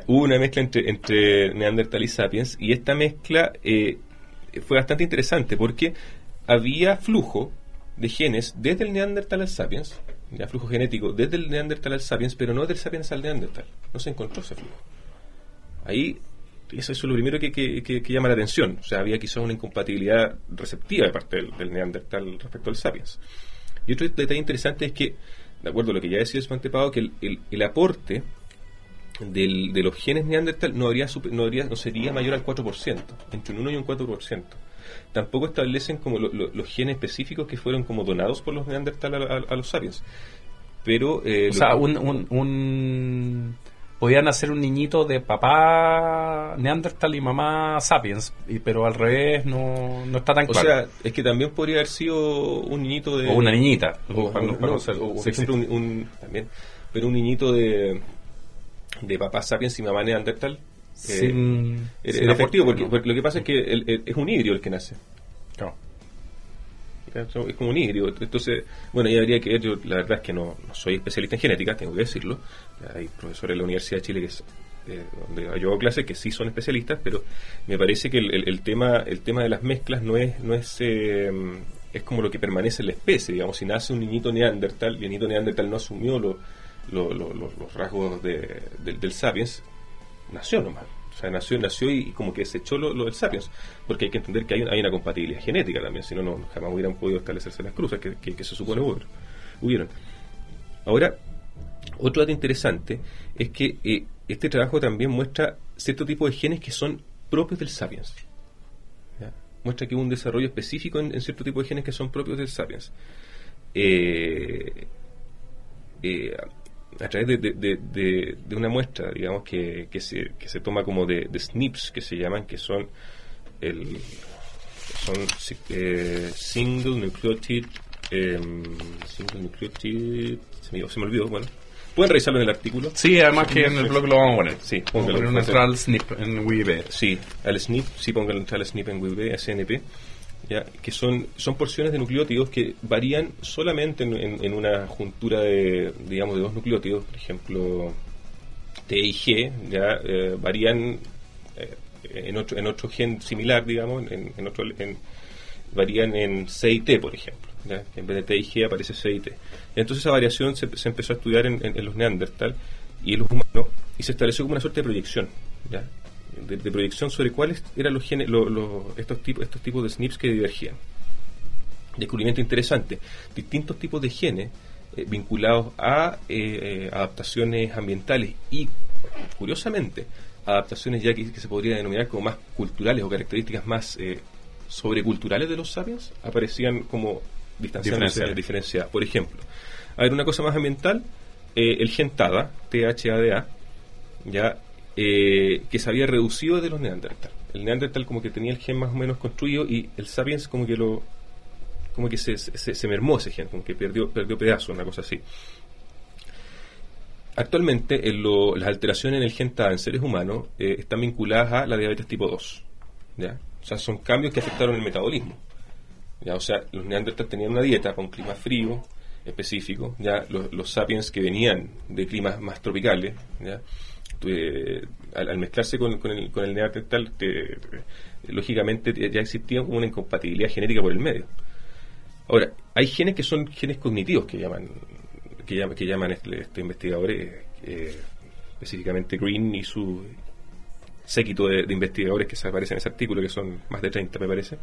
Hubo una mezcla entre, entre Neandertal y Sapiens, y esta mezcla eh, fue bastante interesante porque había flujo de genes desde el Neandertal al Sapiens, ya flujo genético desde el Neandertal al Sapiens, pero no del Sapiens al Neandertal. No se encontró ese flujo. Ahí eso, es lo primero que, llama la atención. O sea, había quizás una incompatibilidad receptiva de parte del, Neandertal respecto al Sapiens. Y otro detalle interesante es que, de acuerdo a lo que ya decía su antepado, que el, aporte de los genes Neandertal no, habría, no, habría, no sería mayor al 4%, entre un 1 y un 4%. Tampoco establecen como los genes específicos que fueron como donados por los Neandertal a, los Sapiens. Pero, eh, o sea, un podían hacer un niñito de papá Neandertal y mamá Sapiens, y, pero al revés no, no está tan claro. O sea, es que también podría haber sido un niñito de... O una niñita. O, un, también, pero un niñito de, de papá Sapiens y mamá Neandertal. Eh, era, efectivo, porque, lo que pasa es que es un híbrido el que nace. Claro es como un híbrido. Entonces, bueno, ya habría que ver, yo la verdad es que no, soy especialista en genética, tengo que decirlo. Hay profesores de la Universidad de Chile que eh, donde yo hago clases que sí son especialistas, pero me parece que el, tema el tema de las mezclas no es no es eh, es como lo que permanece en la especie, digamos, si nace un niñito neandertal el niñito neandertal no asumió los rasgos del sapiens, nació nomás. O sea, nació, nació y, como que se echó lo, del Sapiens. Porque hay que entender que hay, hay una compatibilidad genética también, si no, no jamás hubieran podido establecerse las cruces que, se supone hubieron. Ahora, otro dato interesante es que eh, este trabajo también muestra cierto tipo de genes que son propios del Sapiens. Muestra que hubo un desarrollo específico en, cierto tipo de genes que son propios del Sapiens. Eh, eh, a través de, de, de, una muestra, digamos, que, que, se, que se toma como de, SNPs, que se llaman, que son el son eh, single nucleotide em, single nucleotide se me, se me, olvidó, bueno. Pueden revisarlo en el artículo. Sí, además que en el blog lo vamos a poner. Sí, póngalo un al SNP en WIB sí, al SNP, sí póngalo al SNP en WIB, SNP que son, son porciones de nucleótidos que varían solamente en, una juntura de, digamos, de dos nucleótidos, por ejemplo, T y G, ya eh, varían eh, en, otro, en otro gen similar, digamos, en, otro, varían en C y T, por ejemplo. En vez de T y G aparece C y T. Entonces esa variación se, se empezó a estudiar en, los neandertal y en los humanos y se estableció como una suerte de proyección. ¿ya? De, proyección sobre cuáles eran los genes, estos, tipos, estos tipos de SNPs que divergían. Descubrimiento interesante. Distintos tipos de genes eh, vinculados a eh, eh, adaptaciones ambientales y, curiosamente, adaptaciones ya que, se podría denominar como más culturales o características más sobreculturales de los sapiens, aparecían como distanciándose diferenciadas. Por ejemplo, a ver, una cosa más ambiental, el gen TADA, THADA, ya eh, que se había reducido de los Neandertal. El Neandertal como que tenía el gen más o menos construido y el Sapiens como que lo como que se, se, mermó ese gen, como que perdió, perdió pedazos, una cosa así. Actualmente, las alteraciones en el gen TAA en seres humanos eh, están vinculadas a la diabetes tipo 2. ¿ya? O sea, son cambios que afectaron el metabolismo. ¿ya? O sea, los neandertales tenían una dieta con clima frío específico. ¿ya? Los, los sapiens que venían de climas más tropicales, ¿ya? Eh, al, mezclarse con, con el, con el neandertal, te- te- lógicamente te- ya existía una incompatibilidad genética por el medio. Ahora, hay genes que son genes cognitivos que llaman que llaman, que llaman este, este investigadores, eh, específicamente Green y su séquito de, de investigadores que se aparecen en ese artículo, que son más de 30 me parece,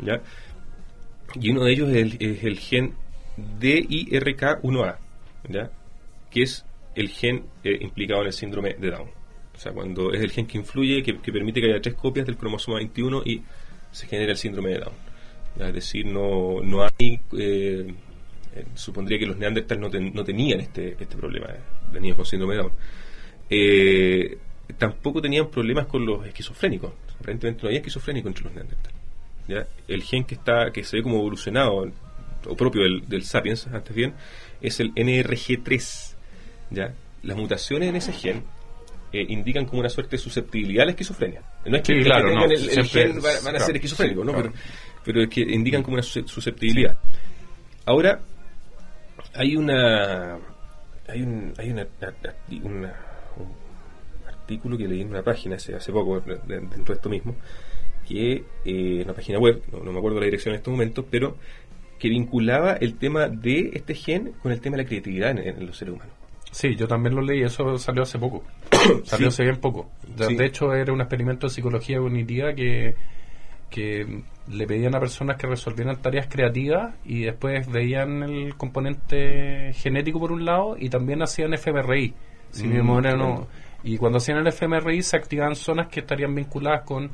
¿ya? Y uno de ellos es el, es el gen DIRK1A, ¿ya? Que es el gen eh, implicado en el síndrome de Down. O sea, cuando es el gen que influye, que, que permite que haya tres copias del cromosoma 21 y se genera el síndrome de Down. ¿ya? Es decir, no, no hay... eh, eh, supondría que los neandertales no, ten- no tenían este, este problema eh, de niños con síndrome de Down. Eh, tampoco tenían problemas con los esquizofrénicos. Aparentemente no había esquizofrénico entre los neandertales. ¿ya? El gen que está que se ve como evolucionado, o propio del, del sapiens, antes bien, es el NRG3. ¿Ya? Las mutaciones en ese gen eh, indican como una suerte de susceptibilidad a la esquizofrenia. No es que, Sí, claro, que no, el, gen van a claro, ser esquizofrénicos, ¿no? claro. Pero, pero es que indican como una sus- susceptibilidad. Ahora, hay una hay un hay una, una- un artículo que leí en una página hace, hace poco de- de- dentro de esto mismo que eh, una página web no, no me acuerdo la dirección en estos momentos pero que vinculaba el tema de este gen con el tema de la creatividad en, en los seres humanos Sí, yo también lo leí, eso salió hace poco. salió Sí. hace bien poco. De, Sí. de hecho, era un experimento de psicología cognitiva que, que le pedían a personas que resolvieran tareas creativas y después veían el componente genético por un lado y también hacían fMRI. Si mi Mm, memoria claro. no- Y cuando hacían el fMRI se activaban zonas que estarían vinculadas con...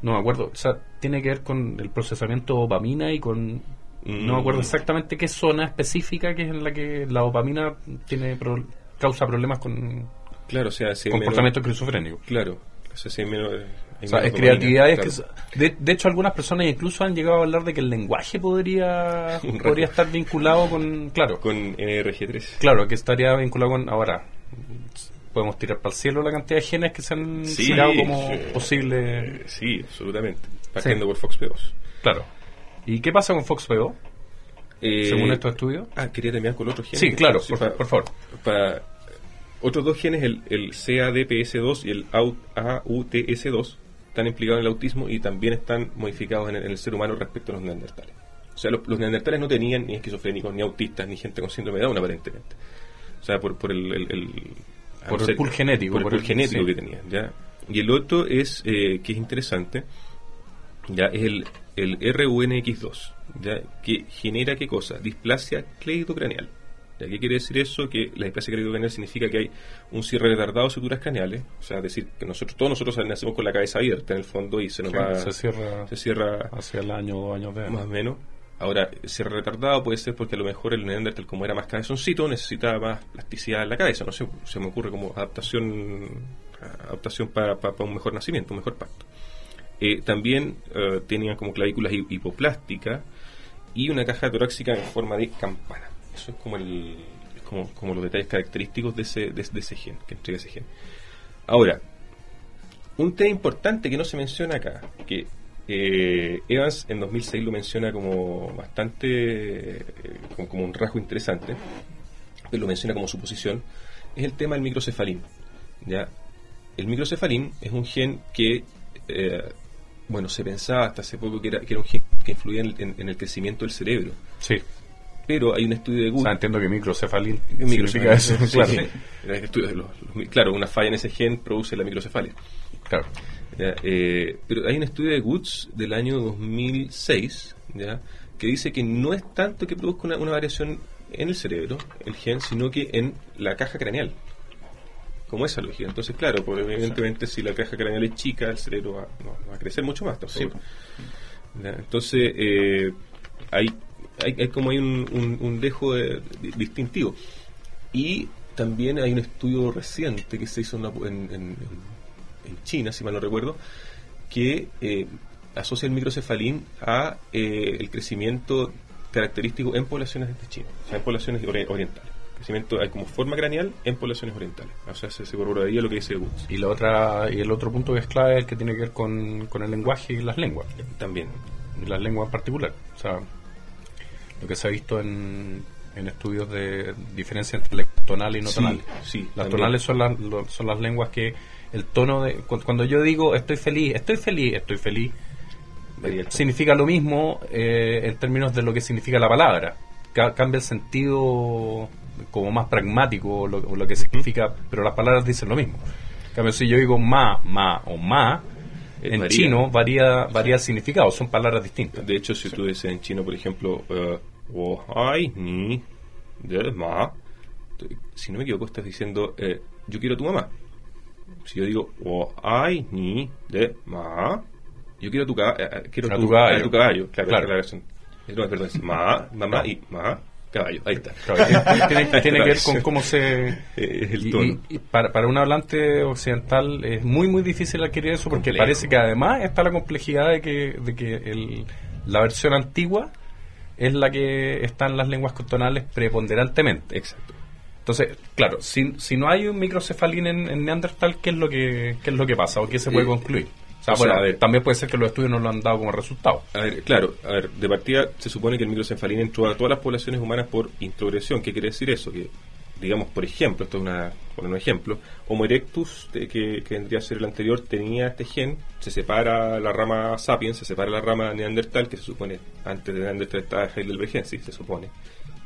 No me acuerdo, o sea, tiene que ver con el procesamiento de dopamina y con no me acuerdo Mm. exactamente qué zona específica que es en la que la dopamina tiene pro- causa problemas con claro o sea si comportamiento menos- esquizofrénico. claro o sea, si menos, O sea, es creatividad. es que, de, de hecho, algunas personas incluso han llegado a hablar de que el lenguaje podría podría estar vinculado con. Claro, con NRG3 claro, que estaría vinculado con. Ahora, podemos tirar para el cielo la cantidad de genes que se han Sí, tirado como sí. posible. sí absolutamente partiendo por FOXP2 Claro. ¿Y qué pasa con FOXP2 Eh, según estos estudios? Ah, quería terminar con otro gen. Sí, claro, Sí, por, favor. para otros dos genes, el, el CADPS2 y el AU- AUTS2, están implicados en el autismo y también están modificados en el, en el ser humano respecto a los neandertales. O sea, los, los neandertales no tenían ni esquizofrénicos, ni autistas, ni gente con síndrome de Down, aparentemente. O sea, por, por el, el- el- Por al el pool genético, Por el por el- genético sí. que tenían, ¿ya? Y el otro es, eh, que es interesante, ya es el, el RUNX2, ¿ya? que genera qué cosa? Displasia cleidocraneal. ¿Ya? ¿Qué quiere decir eso? Que la displasia cleidocraneal significa que hay un cierre retardado de suturas craneales, o sea, decir, que nosotros todos nosotros nacemos con la cabeza abierta en el fondo y se nos Sí, va se cierra se cierra hacia el año o dos años de más o menos. Ahora, cierre retardado puede ser porque a lo mejor el Neandertal, como era más cabezoncito, necesitaba más plasticidad en la cabeza. No sé, se me ocurre como adaptación adaptación para, para- para un mejor nacimiento, un mejor pacto. Eh, también eh, tenían como clavículas hi- hipoplásticas y una caja torácica en forma de campana. Eso es como el como, como los detalles característicos de ese, de, ese gen, que entrega ese gen. Ahora, un tema importante que no se menciona acá, que eh, Evans en 2006 lo menciona como bastante, eh, como, como un rasgo interesante, pero lo menciona como suposición, es el tema del microcefalín. ¿ya? El microcefalín es un gen que, bueno, se pensaba hasta hace poco que era, que era un gen que influía en, en- en el crecimiento del cerebro, Sí. pero hay un estudio de O Good sea, entiendo que Microcefalía, significa eso, sí, claro. sí. Era el estudio de los- los- claro, una falla en ese gen produce la microcefalia. Claro. ¿ya? Eh, pero hay un estudio de Woods del año 2006 ¿ya? que dice que no es tanto que produzca una, una variación en el cerebro, el gen, sino que en la caja craneal. Como esa lógica. Entonces, claro, pues, evidentemente si la caja craneal es chica, el cerebro va, no, va a crecer mucho más. tampoco. ¿Ya? Entonces, eh, hay, hay, hay como hay un, un- un dejo de- di- distintivo. Y también hay un estudio reciente que se hizo en, una- en- en- en China, si mal no recuerdo, que eh, asocia el microcefalín a eh, el crecimiento característico en poblaciones de China, o sea, en poblaciones ori- orientales. Crecimiento hay como forma craneal en poblaciones orientales. O sea, se, se corroboraría lo que dice Woods. Y, la otra, y el otro punto que es clave es el que tiene que ver con, con el lenguaje y las lenguas. También. Y las lenguas en particular. O sea, lo que se ha visto en, en estudios de diferencia entre tonales y no Sí, tonales. sí, las también. tonales son las, lo- son las lenguas que el tono de... cu- Cuando yo digo estoy feliz, estoy feliz, estoy feliz, significa lo mismo eh, en términos de lo que significa la palabra. Ca- cambia el sentido como más pragmático o lo, o lo que significa, pero las palabras dicen lo mismo. En cambio, si yo digo ma, ma o ma, Eh, en varía. chino varía, varía el significado, son palabras distintas. De hecho, si tú dices en chino, por ejemplo, eh, "wo hai ni de ma, si no me equivoco, estás diciendo eh, yo quiero a tu mamá. Si yo digo "wo hai ni de ma, yo quiero a tu, ca- eh, quiero A tu caballo. a tu caballo. Claro, Claro. claro. esa es No, perdón, es ma, mamá y ma, caballo. Ahí está. Tiene, que ver con cómo se... Eh, es el tono. y- y para, para un hablante occidental es muy muy difícil adquirir eso porque Complejo. parece que además está la complejidad de que, de que el- la versión antigua es la que está en las lenguas tonales preponderantemente. Exacto. Entonces, claro, si, si no hay un microcefalín en, en Neandertal, ¿qué es lo que qué es lo que pasa o qué se puede Eh, concluir? O sea, o bueno, sea, a ver, también puede ser que los estudios no lo han dado como resultado. A ver, claro, a ver, de partida se supone que el microencefalín entró a todas las poblaciones humanas por introgresión. ¿Qué quiere decir eso? Que, digamos, por ejemplo, esto es una, poner un ejemplo, Homo erectus, de que, que vendría a ser el anterior, tenía este gen, se separa la rama sapiens, se separa la rama neandertal, que se supone, antes de neandertal estaba heidelbergensis, se supone,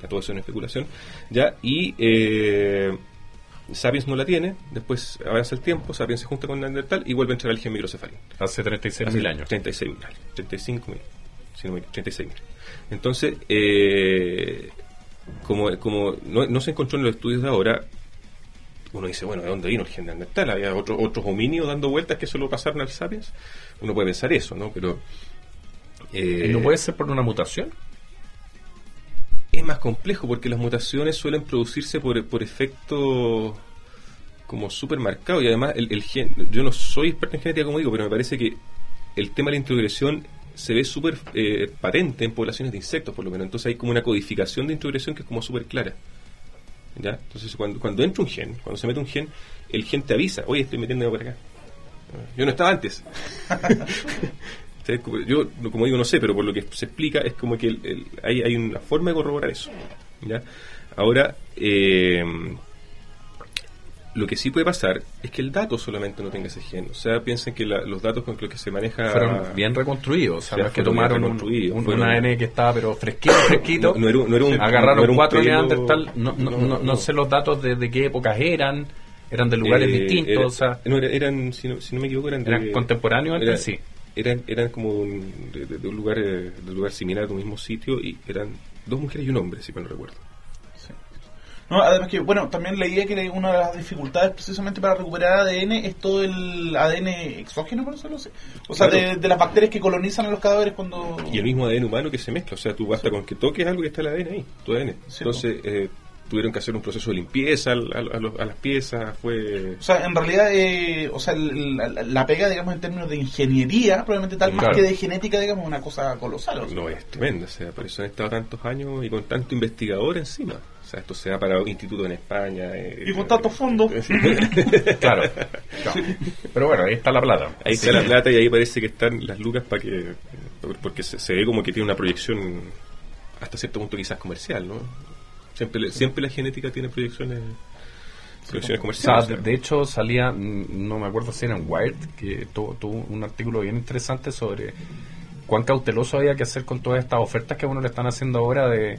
ya todo eso es una especulación, ya, y eh, Sapiens no la tiene, después avanza el tiempo, Sapiens se junta con Neandertal y vuelve a entrar al gen microcefalín. Hace 36.000 años. 36 mil, 35 mil, si no me equivoco, 36 mil. Entonces, eh, como, como no, no se encontró en los estudios de ahora, uno dice, bueno, ¿de dónde vino el gen neandertal? ¿Había otro, otros homínidos dando vueltas que solo pasaron al sapiens? Uno puede pensar eso, ¿no? Pero... eh, ¿No puede ser por una mutación? Es más complejo porque las mutaciones suelen producirse por, por efectos como súper marcados y además el, el gen, yo no soy experto en genética como digo, pero me parece que el tema de la introgresión se ve súper eh, patente en poblaciones de insectos por lo menos, entonces hay como una codificación de introgresión que es como súper clara. ¿Ya? Entonces cuando, cuando entra un gen, cuando se mete un gen, el gen te avisa, oye estoy metiéndome por acá. Yo no estaba antes. Yo, como digo, no sé, pero por lo que se explica es como que el- el- hay, hay una forma de corroborar eso. ¿ya? Ahora, eh, lo que sí puede pasar es que el dato solamente no tenga ese gen. O sea, piensen que la- los datos con los que se maneja... fueron bien reconstruidos. O sea, no es que tomaron un, un- un ADN que estaba pero fresquito, fresquito. No- no no era un- agarraron era un cuatro Neandertal. No, no, no, no, no no. sé los datos de, de qué épocas eran. Eran de lugares eh, distintos. era- o sea, no, era- eran, si no, si no me equivoco, eran, de- eran contemporáneos era- sí. Eran, eran como de un, de, de- de un lugar, eh, de un lugar similar a tu mismo sitio y eran dos mujeres y un hombre, si mal no recuerdo. Sí. No, además que, bueno, también leía que una de las dificultades precisamente para recuperar ADN es todo el ADN exógeno, por decirlo así. O sea, Claro. de, de las bacterias que colonizan a los cadáveres cuando... Y el mismo ADN humano que se mezcla, o sea, tú basta con que toques algo que está el ADN ahí, tu ADN. Sí, Entonces, eh, tuvieron que hacer un proceso de limpieza al- al- a, los- a las piezas, fue... O sea, en realidad, eh, o sea, el- la, la pega, digamos, en términos de ingeniería, probablemente tal, más que de genética, digamos, una cosa colosal. o sea. No, es tremenda, o sea, por eso han estado tantos años y con tanto investigador encima. O sea, esto se ha para institutos en España. eh, Y con tantos fondos. Claro. claro. Pero bueno, ahí está la plata. Ahí está la plata y ahí parece que están las lucas para que. Porque se, se ve como que tiene una proyección hasta cierto punto quizás comercial, ¿no? Siempre, siempre la genética tiene proyecciones, proyecciones O sea, comerciales. de, hecho salía, mm, no me acuerdo si era en Wired, que tuvo, tuvo un artículo bien interesante sobre cuán cauteloso había que hacer con todas estas ofertas que a uno le están haciendo ahora de,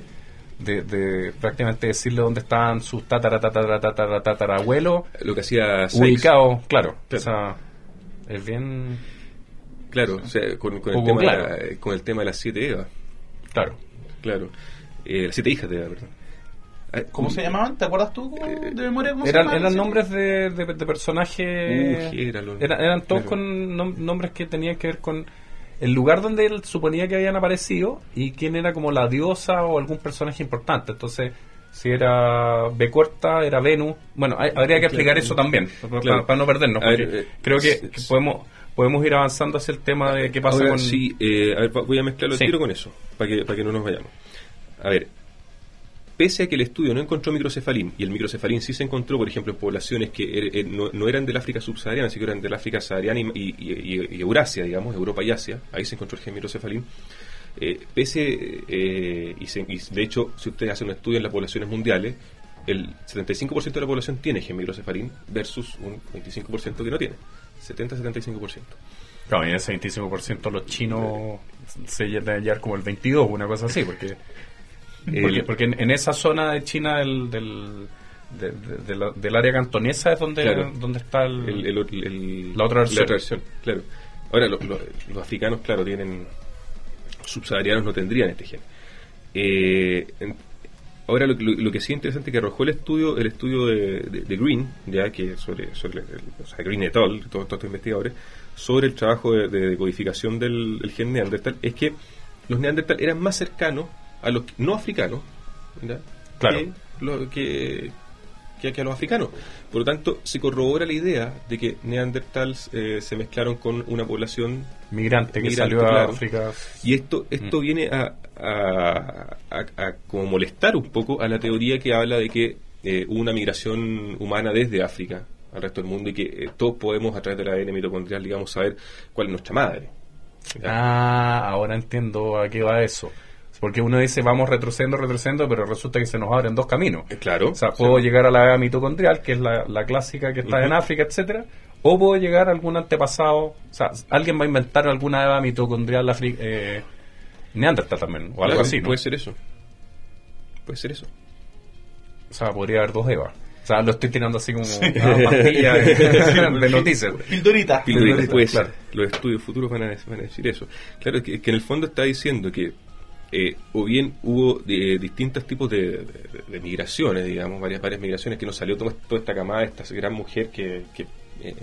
de, de prácticamente decirle dónde están sus tatara, tatara, tatara, tatarabuelos Lo que hacía Sykes, ubicados, claro. Claro. O sea, es bien, Claro, o sea, con, con el tema claro. de la- con el tema de las siete Evas, claro. claro. Eh, las siete hijas de Eva, perdón. Ah, ¿Cómo se llamaban? ¿Te acuerdas tú Eh, de memoria? ¿Cómo se Eran, eran nombres de, de, de personajes. Uh. Era- eran todos Claro. con nom- nombres que tenían que ver con el lugar donde él suponía que habían aparecido y quién era como la diosa o algún personaje importante. Entonces, si era B corta, era Venus. Bueno, hay- habría que explicar Claro. eso también, para, Claro. para no perdernos. Ver, eh, creo que, podemos podemos ir avanzando hacia el tema de qué pasa Ahora, con. Sí, eh, a ver, voy a mezclarlo Sí. tiro con eso, para que, para que no nos vayamos. A ver, pese a que el estudio no encontró microcefalín, y el microcefalín sí se encontró, por ejemplo, en poblaciones que er- er- no, no eran del África subsahariana, sino que eran del África sahariana y, y- Eurasia, digamos, Europa y Asia, ahí se encontró el gen microcefalín, eh, pese, eh, y, se- y de hecho, si ustedes hacen un estudio en las poblaciones mundiales, el 75% de la población tiene gen microcefalín versus un 25% que no tiene. 70-75%. Claro, y ese 25% los chinos se hallar como el 22, una cosa así, porque porque, porque en, en esa zona de China del, del, de- de- de la- del área cantonesa es donde, Claro. donde está el, el- el- el- La otra versión. claro. Ahora, lo- lo- los africanos, claro, tienen. Subsaharianos no tendrían este gen. Eh, en- ahora, lo, lo- lo que sí es interesante que arrojó el estudio el estudio de, Green, ya que sobre, o sea, Green et al., todos, todos estos investigadores, sobre el trabajo de, codificación del el gen neandertal, es que los neandertal eran más cercanos a los no africanos. Claro. que, lo- que, que, que a los africanos. Por lo tanto, se corrobora la idea de que neandertals eh, se mezclaron con una población migrante que salió a claro. África. y esto esto Mm. viene a, a, a- a como molestar un poco a la teoría que habla de que eh, hubo una migración humana desde África al resto del mundo y que eh, todos podemos a través de la ADN mitocondrial, digamos, saber cuál es nuestra madre. Ah, ahora entiendo a qué va eso. Porque uno dice vamos retrocediendo, retrocediendo, pero resulta que se nos abren dos caminos. Eh, Claro. O sea, puedo llegar a la edad mitocondrial, que es la, la clásica que está en. África, etcétera, o puedo llegar a algún antepasado. O sea, alguien va a inventar alguna edad mitocondrial afri eh, neandertal también, o algo Claro, así, ¿no? Puede ser eso. Puede ser eso. O sea, podría haber dos Evas. O sea, lo estoy tirando así como a pastilla de, de noticias. Pildorita. Pildoritas, puede ser. Los estudios futuros van a, van a decir eso. Claro, que, que en el fondo está diciendo que eh, o bien hubo eh, distintos tipos de, de- migraciones, digamos, varias varias migraciones que nos salió toda, esta camada, esta gran mujer que, eh,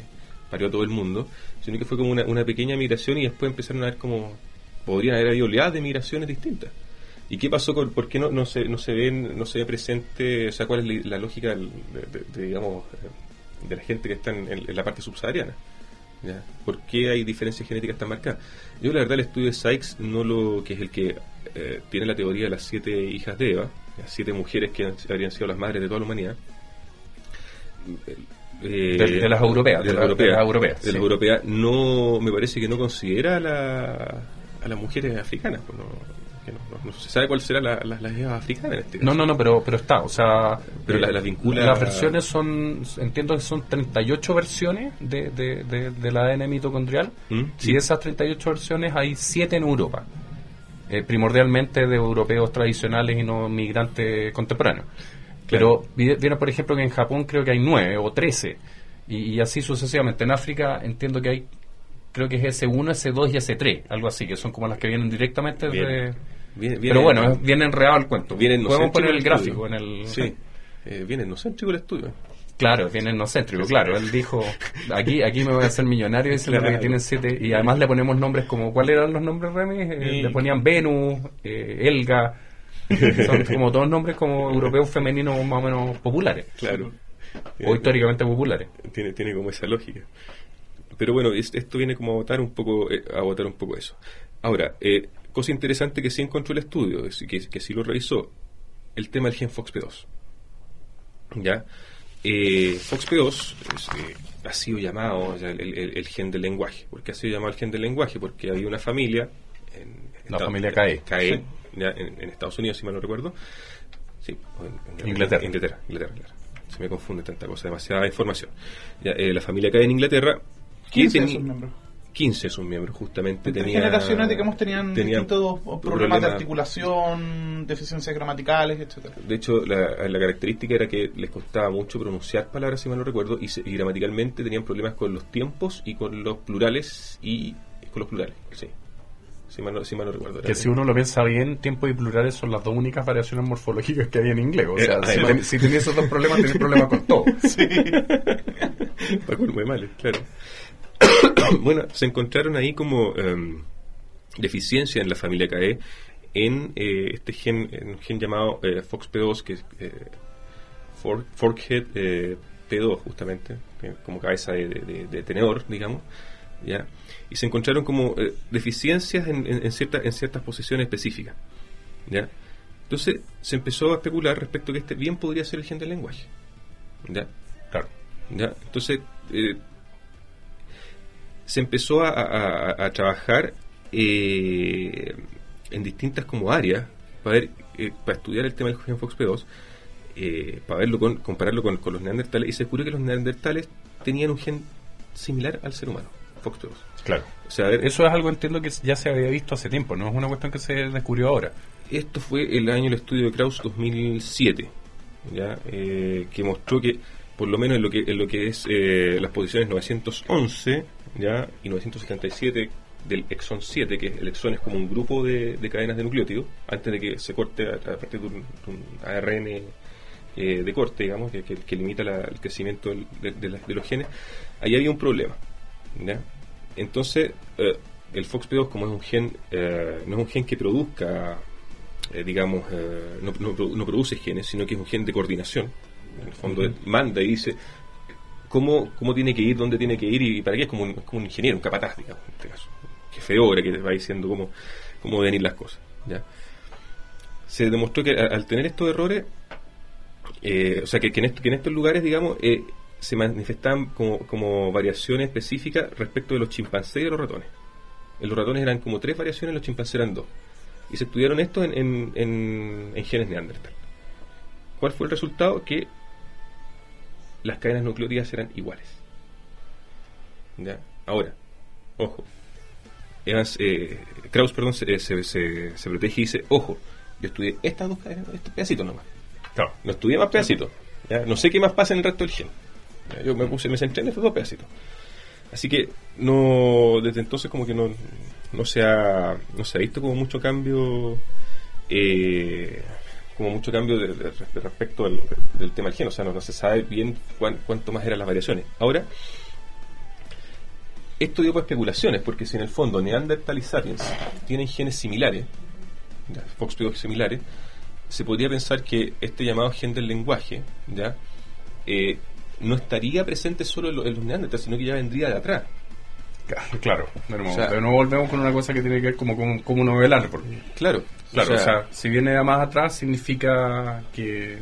parió a todo el mundo, sino que fue como una, pequeña migración y después empezaron a ver como podrían haber habido oleadas de migraciones distintas. ¿Y qué pasó con, por qué no, no se no se ven, no se ve presente, o sea, cuál es la, lógica de, digamos eh, de la gente que está en, en- en la parte subsahariana? ¿ya? ¿Por qué hay diferencias genéticas tan marcadas? Yo la verdad el estudio de Sykes, no lo que es el que eh, tiene la teoría de las siete hijas de Eva, las siete mujeres que habrían sido las madres de toda la humanidad. eh, De- de las europeas, de las la- europeas, de las europeas, de las sí. europeas, no me parece que no considera a, la- a las mujeres africanas pues no, que no, no- no se sabe cuál será la, la, las africanas en este caso No, no, no, pero, pero está, o sea... Pero eh, la- la vincula- Las versiones son, entiendo que son 38 versiones de, de, de, de la ADN mitocondrial. ¿Mm? Y de esas 38 versiones hay 7 en Europa. Eh, primordialmente de europeos tradicionales y no migrantes contemporáneos. Pero vi- vieron, por ejemplo, que en Japón creo que hay 9 o 13. Y, y así sucesivamente. En África entiendo que hay, creo que es S1, S2 y S3, algo así, que son como las que vienen directamente de... Viene- Pero viene- bueno, bien enredado el cuento. viene Podemos poner el gráfico en el... sí eh, viene el estudio Claro, bien etnocéntrico, claro. Él dijo, aquí aquí me voy a hacer millonario, dice Claro. que tienen siete. Y además le ponemos nombres como, ¿cuáles eran los nombres, Remy? Eh. Le ponían Venus, eh, Elga. Son como todos nombres como europeos femeninos más o menos populares. claro O históricamente populares. tiene, tiene como esa lógica. Pero bueno, es- esto viene como a votar un poco, eh, a votar un poco eso. Ahora, eh, cosa interesante que sí encontró el estudio, es- que, que sí lo revisó, el tema del gen FOXP2. ¿Ya? Eh, FOXP2 es, eh, ha sido llamado o sea, el, el- el gen del lenguaje. ¿Por qué ha sido llamado el gen del lenguaje? Porque había una familia, en, La Estados- familia CAE. CAE, Sí. ya, en, en Estados Unidos, si mal no recuerdo. Sí, en- en- Inglaterra. Inglaterra, Inglaterra, claro. Se me confunde tanta cosa, demasiada información. Ya, eh, la familia CAE en Inglaterra. que 15 de tenía- sus miembros. 15 sus miembros, justamente. Entre tenía, generaciones, digamos, tenían tenía distintos problemas de articulación, deficiencias gramaticales, etcétera. De hecho, la, la característica era que les costaba mucho pronunciar palabras, si mal no recuerdo, y, se- y gramaticalmente tenían problemas con los tiempos y con los plurales y con los plurales, sí. Si mal no, si mal no recuerdo. Que si uno lo piensa bien, tiempo y plurales son las dos únicas variaciones morfológicas que hay en inglés. O Eh, sea, si, ten- si tenés esos dos problemas, tenés problemas con todo. Para colmo de males, claro. bueno, se encontraron ahí como em, deficiencia en la familia CAE en eh, este gen, en un gen llamado eh, FOXP2, que es eh, fork- Forkhead eh, P2, justamente, que como cabeza de, de- tenedor, digamos. ¿ya? Y se encontraron como eh, deficiencias en, en, en cierta- en ciertas posiciones específicas. ¿ya? Entonces se empezó a especular respecto a que este bien podría ser el gen del lenguaje. ¿Ya? Claro. ¿Ya? Entonces eh, se empezó a, a- a trabajar eh, en distintas como áreas para, ver, eh, para estudiar el tema del gen FOXP2, eh, para verlo con, compararlo con, con los neandertales, y se descubrió que los neandertales tenían un gen similar al ser humano, FOXP2. Claro. O sea, ver, Eso es algo entiendo que ya se había visto hace tiempo, no es una cuestión que se descubrió ahora. Esto fue el año del estudio de Krauss 2007, ¿ya? Eh, que mostró que, por lo menos en lo que, en lo que es eh, las posiciones 911 ¿ya? y 977 del exón 7, que el exón es como un grupo de, de cadenas de nucleótidos, antes de que se corte a, a partir de un, de un ARN eh, de corte, digamos, que, que- que limita la- el crecimiento de, de la- de los genes, ahí había un problema. ¿ya? Entonces, eh, el FOXP2, como es un gen, eh, no es un gen que produzca, eh, digamos, eh, no, no produ- no produce genes, sino que es un gen de coordinación. En el fondo, Ujú. manda y dice cómo, cómo tiene que ir, dónde tiene que ir y para qué es como un, ingeniero, un capataz, digamos, en este caso. Jefe de obra que te va diciendo cómo, cómo deben ir las cosas. ¿ya? Se demostró que al tener estos errores, eh, o sea, que en estos lugares, digamos, eh, se manifestaban como, como variaciones específicas respecto de los chimpancés y de los ratones. En los ratones eran como tres variaciones, en los chimpancés eran dos. Y se estudiaron esto en, en, en- en genes neandertal. ¿Cuál fue el resultado? Que las cadenas nucleótidas eran iguales. ¿Ya? Ahora, ojo. Evans, eh, Krauss, perdón, se, se, se- se protege y dice, ojo, yo estudié estas dos cadenas, estos pedacitos nomás. Claro. No estudié más pedacitos. ¿ya? No sé qué más pasa en el resto del gen. ¿ya? Yo me puse, me centré en estos dos pedacitos. Así que no, desde entonces como que no, no se ha, no se ha visto como mucho cambio, eh, como mucho cambio de, respecto al, del tema del gen. O sea, no, se sabe bien cuán- cuánto más eran las variaciones. Ahora, esto dio por especulaciones, porque si en el fondo Neandertal y Sapiens tienen genes similares, ya, FOXP2 similares, se podría pensar que este llamado gen del lenguaje, ¿ya? Eh, no estaría presente solo en, lo- en los Neandertal, sino que ya vendría de atrás. Claro, de nuevo, O sea- volvemos con una cosa que tiene que ver como con como uno ve el árbol. Claro, Claro, o sea, si viene más atrás significa que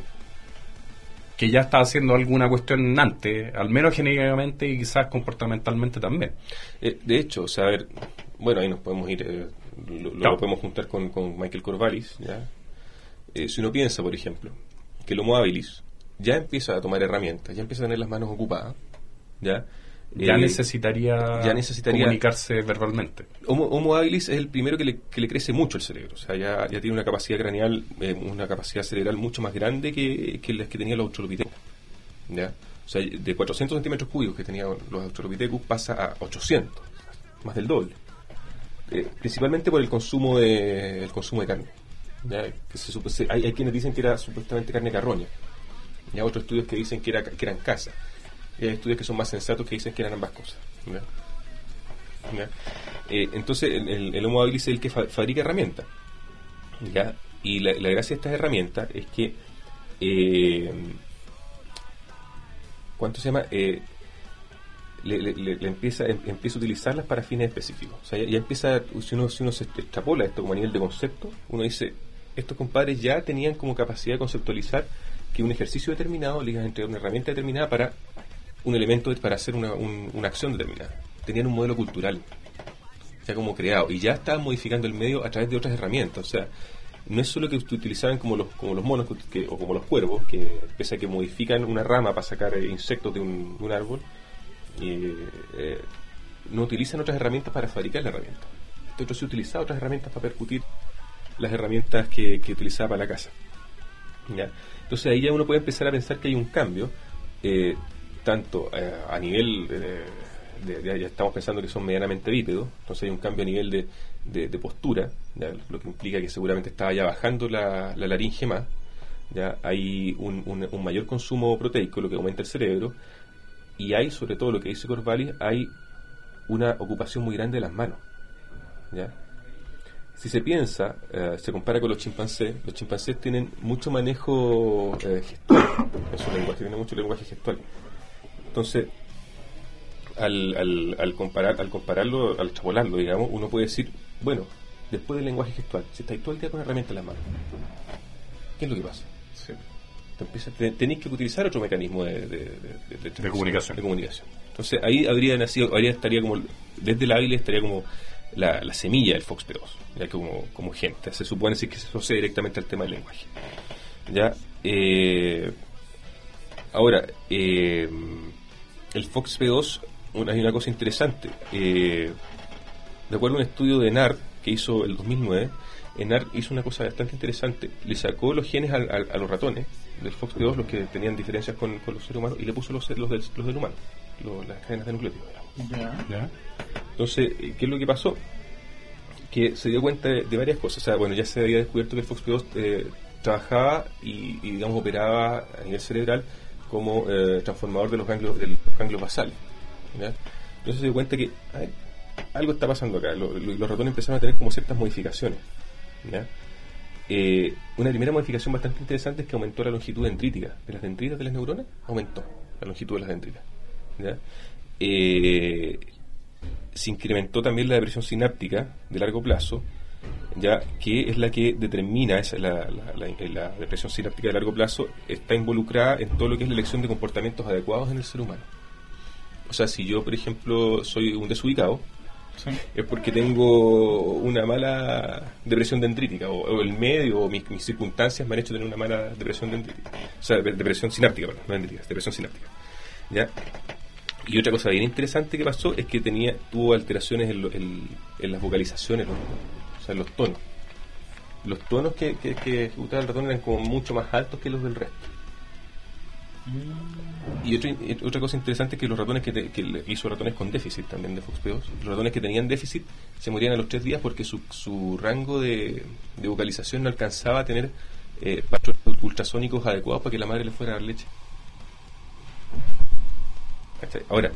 que ya está haciendo alguna cuestión antes, al menos genéticamente y quizás comportamentalmente también. Eh, de hecho, o sea, a ver, bueno, ahí nos podemos ir, eh, lo, podemos juntar con, con Michael Corvallis, ¿ya? Eh, si uno piensa, por ejemplo, que el Homo habilis ya empieza a tomar herramientas, ya empieza a tener las manos ocupadas, ¿ya? Ya Eh, necesitaría, ya necesitaría- comunicarse verbalmente. Homo, Homo habilis es el primero que le, que le crece mucho el cerebro. O sea, ya, ya tiene una capacidad craneal, eh, una capacidad cerebral mucho más grande que, que las que tenían los australopithecus. ¿Ya? O sea, de 400 centímetros cúbicos que tenían los australopithecus pasa a 800, más del doble. Eh, principalmente por el consumo de, el consumo de carne. ¿ya? Que se se- hay, hay quienes dicen que era supuestamente carne carroña. Y hay otros estudios que dicen que, era, que eran caza. Y hay estudios que son más sensatos que dicen que eran ambas cosas. Eh, entonces, el, el, Homo habilis es el que fa- fabrica herramientas. ¿ya? Y la, gracia de estas herramientas es que. Eh, ¿Cuánto se llama? Eh, le, empieza, em- empieza a utilizarlas para fines específicos. O sea, ya, ya empieza, si uno, si uno se extrapola esto como a nivel de concepto, uno dice, estos compadres ya tenían como capacidad de conceptualizar que un ejercicio determinado le iba a entregar una herramienta determinada para un elemento, para hacer una, un- una acción determinada. Tenían un modelo cultural, ya como creado, y ya estaban modificando el medio a través de otras herramientas. O sea, no es solo que ut- utilizaban como los, como los monos o como los cuervos, que pese a que modifican una rama para sacar eh, insectos de un, árbol, eh, no utilizan otras herramientas para fabricar la herramienta. Este otro sí utilizaba otras herramientas para percutir las herramientas que, que utilizaba para la casa. Entonces ahí ya uno puede empezar a pensar que hay un cambio, eh, tanto eh, a nivel, eh, de, ya estamos pensando que son medianamente bípedos, entonces hay un cambio a nivel de, de- postura, lo que implica que seguramente estaba ya bajando la, la laringe más, ya hay un, un- un mayor consumo proteico, lo que aumenta el cerebro, y hay, sobre todo lo que dice Corvallis, hay una ocupación muy grande de las manos. ¿ya? Si se piensa, eh, se compara con los chimpancés, los chimpancés tienen mucho manejo eh, gestual en su lenguaje, tienen mucho lenguaje gestual. Entonces, al, al, al, comparar, al compararlo, al extrapolarlo, digamos, uno puede decir, bueno, después del lenguaje gestual, si estáis todo el día con herramientas en las manos, ¿qué es lo que pasa? Sí. Te tenéis que utilizar otro mecanismo de, de- de- comunicación. de comunicación. Entonces ahí habría nacido, habría estaría como, desde la Biblia estaría como la, la semilla del FOXP2, ya como, como gente. Se supone que se asocia directamente al tema del lenguaje. Ya, eh, ahora, eh, el FOXP2, una, hay una cosa interesante. eh, de acuerdo a un estudio de NAR que hizo el 2009, NAR hizo una cosa bastante interesante. Le sacó los genes al- al- a, los ratones del FOXP2, los que tenían diferencias con, con los seres humanos, y le puso los, los, del, los del humano, lo- las cadenas de nucleótidos. ¿Ya? Entonces, eh, ¿qué es lo que pasó? Que se dio cuenta de, de varias cosas. O sea, bueno, ya se había descubierto que el FOXP2 eh, trabajaba y, y, digamos, operaba a nivel cerebral como eh, transformador de los ganglios, de los ganglios basales. Entonces se dio cuenta que algo está pasando acá. Lo- lo- los ratones empezaron a tener como ciertas modificaciones. Eh, una primera modificación bastante interesante es que aumentó la longitud dendrítica. De las dendritas de las neuronas, aumentó la longitud de las dendritas. Eh, se incrementó también la depresión sináptica de largo plazo, ya que es la que determina esa, la, la- la- la depresión sináptica de largo plazo, está involucrada en todo lo que es la elección de comportamientos adecuados en el ser humano. O sea, si yo, por ejemplo, soy un desubicado, Sí. es porque tengo una mala depresión dendrítica, o, o el medio, o mis, mis circunstancias me han hecho tener una mala depresión dendrítica. O sea, de- depresión sináptica, perdón, no dendrítica, depresión sináptica. ¿Ya? Y otra cosa bien interesante que pasó es que tenía tuvo alteraciones en, lo- en- en las vocalizaciones, los- o sea, los tonos. Los tonos que, que, que ejecutaba el ratón eran como mucho más altos que los del resto. Y otra, otra cosa interesante es que los ratones que, te- que hizo ratones con déficit también de FOXP2, los ratones que tenían déficit se morían a los tres días porque su, su rango de, de vocalización no alcanzaba a tener eh, patrones ultrasónicos adecuados para que la madre le fuera a dar leche. Ahora,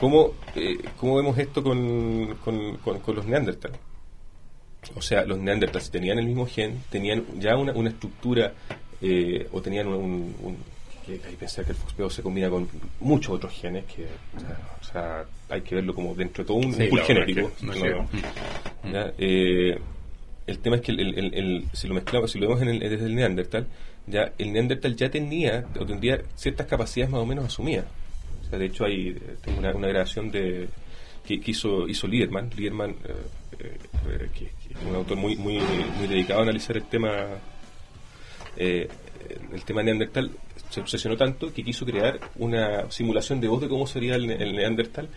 ¿cómo, eh, ¿cómo vemos esto con, con, con- con los Neandertal? O sea, los Neandertals tenían el mismo gen, tenían ya una, una estructura eh, o tenían un... un- un- que hay que pensar que el FOXP2 se combina con muchos otros genes que o sea, o sea, hay que verlo como dentro de todo un Sí, pool genético. no. ¿ya? Eh, el tema es que el, el- el- el- si lo mezclamos, si lo vemos en el- desde el Neandertal, ya el Neandertal ya tenía o tendría ciertas capacidades más o menos asumidas. O sea, de hecho hay eh, tengo una, una grabación de que, que hizo hizo Liederman, Liederman eh, eh, eh, que, es un autor muy muy muy dedicado a analizar el tema eh, el tema Neandertal. Se obsesionó tanto que quiso crear una simulación de voz de cómo sería el, Neandertal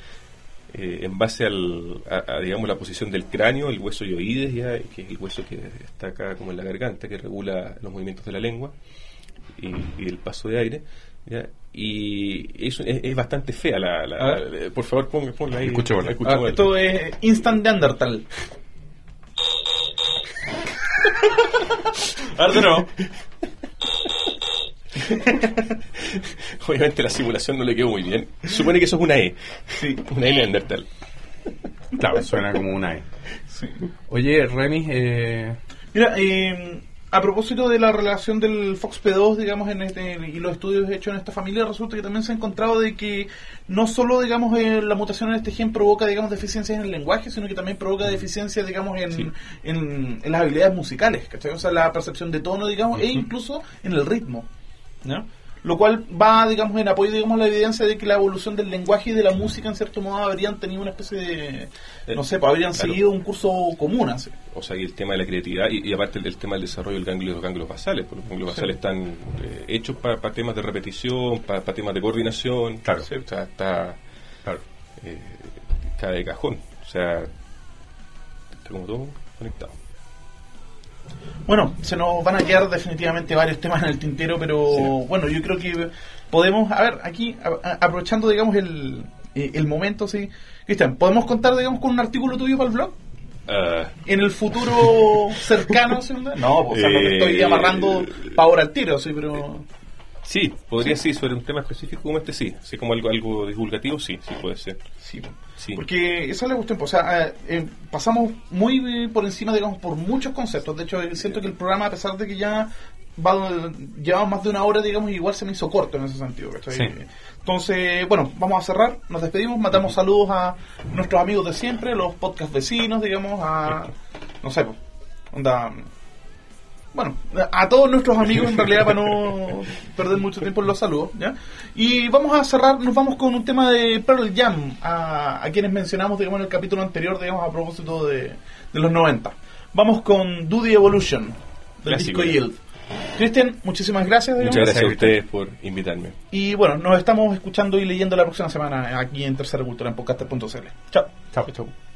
en base al, a, a, digamos la posición del cráneo, el hueso yoides, ya, que es el hueso que está acá como en la garganta, que regula los movimientos de la lengua y, y el paso de aire. ¿ya? Y es, es, es bastante fea la... la- A la- por favor, ponga, ponla ahí. Escuchémosla. Ah, esto es Instant Neandertal. A ver de nuevo. Obviamente la simulación no le quedó muy bien. Supone que eso es una E. Sí. Una E Neandertal. Claro, suena como una E. sí. Oye, Remis, eh, Mira, eh, a propósito de la relación del FOXP2, digamos, en este, y los estudios hechos en esta familia, resulta que también se ha encontrado de que no solo, digamos, eh, la mutación en este gen provoca, digamos, deficiencias en el lenguaje, sino que también provoca deficiencias, digamos, en, Sí. en, en las habilidades musicales, ¿cachai? O sea, la percepción de tono, digamos, e incluso en el ritmo, ¿no? Lo cual va, digamos, en apoyo, digamos, a la evidencia de que la evolución del lenguaje y de la música, en cierto modo, habrían tenido una especie de, no sé, pues habrían Claro. seguido un curso común, así. O sea, y el tema de la creatividad y, y aparte el, el tema del desarrollo del ganglio, de los ganglios basales, porque los ganglios Sí. basales están eh, hechos para temas de repetición, para temas de coordinación. Claro. Sí, o sea, está claro, eh, cae de cajón. O sea, está como todo conectado. Bueno, se nos van a quedar definitivamente varios temas en el tintero, pero Sí. bueno, yo creo que podemos, a ver, aquí, a- a- aprovechando, digamos, el, eh, el momento, sí. Cristian, ¿podemos contar, digamos, con un artículo tuyo para el blog? Ah, En el futuro cercano, ¿sí? No, pues, o sea, no me estoy Eh, amarrando para ahora al tiro, sí, pero... sí, podría sí. sobre un tema específico como este, sí. Así como algo, algo divulgativo, sí, sí puede ser. Sí, Sí. Porque esa es la cuestión, pues, o sea, eh, eh, pasamos muy por encima, digamos, por muchos conceptos. De hecho, eh, siento que el programa, a pesar de que ya va, llevamos más de una hora, digamos, igual se me hizo corto en ese sentido. Sí. Entonces, bueno, vamos a cerrar, nos despedimos, mandamos saludos a nuestros amigos de siempre, los podcast vecinos, digamos, a, no sé, pues, onda, bueno, a todos nuestros amigos en realidad para no perder mucho tiempo en los saludos, ¿ya? Y vamos a cerrar, nos vamos con un tema de Pearl Jam, a, a quienes mencionamos, digamos, en el capítulo anterior, digamos, a propósito de, de los 90. Vamos con Do the Evolution, del disco. Yield. Cristian, muchísimas gracias. digamos. Muchas gracias a ustedes por invitarme. Y bueno, nos estamos escuchando y leyendo la próxima semana aquí en Tercera Cultura en podcaster.cl. Chao. Chao.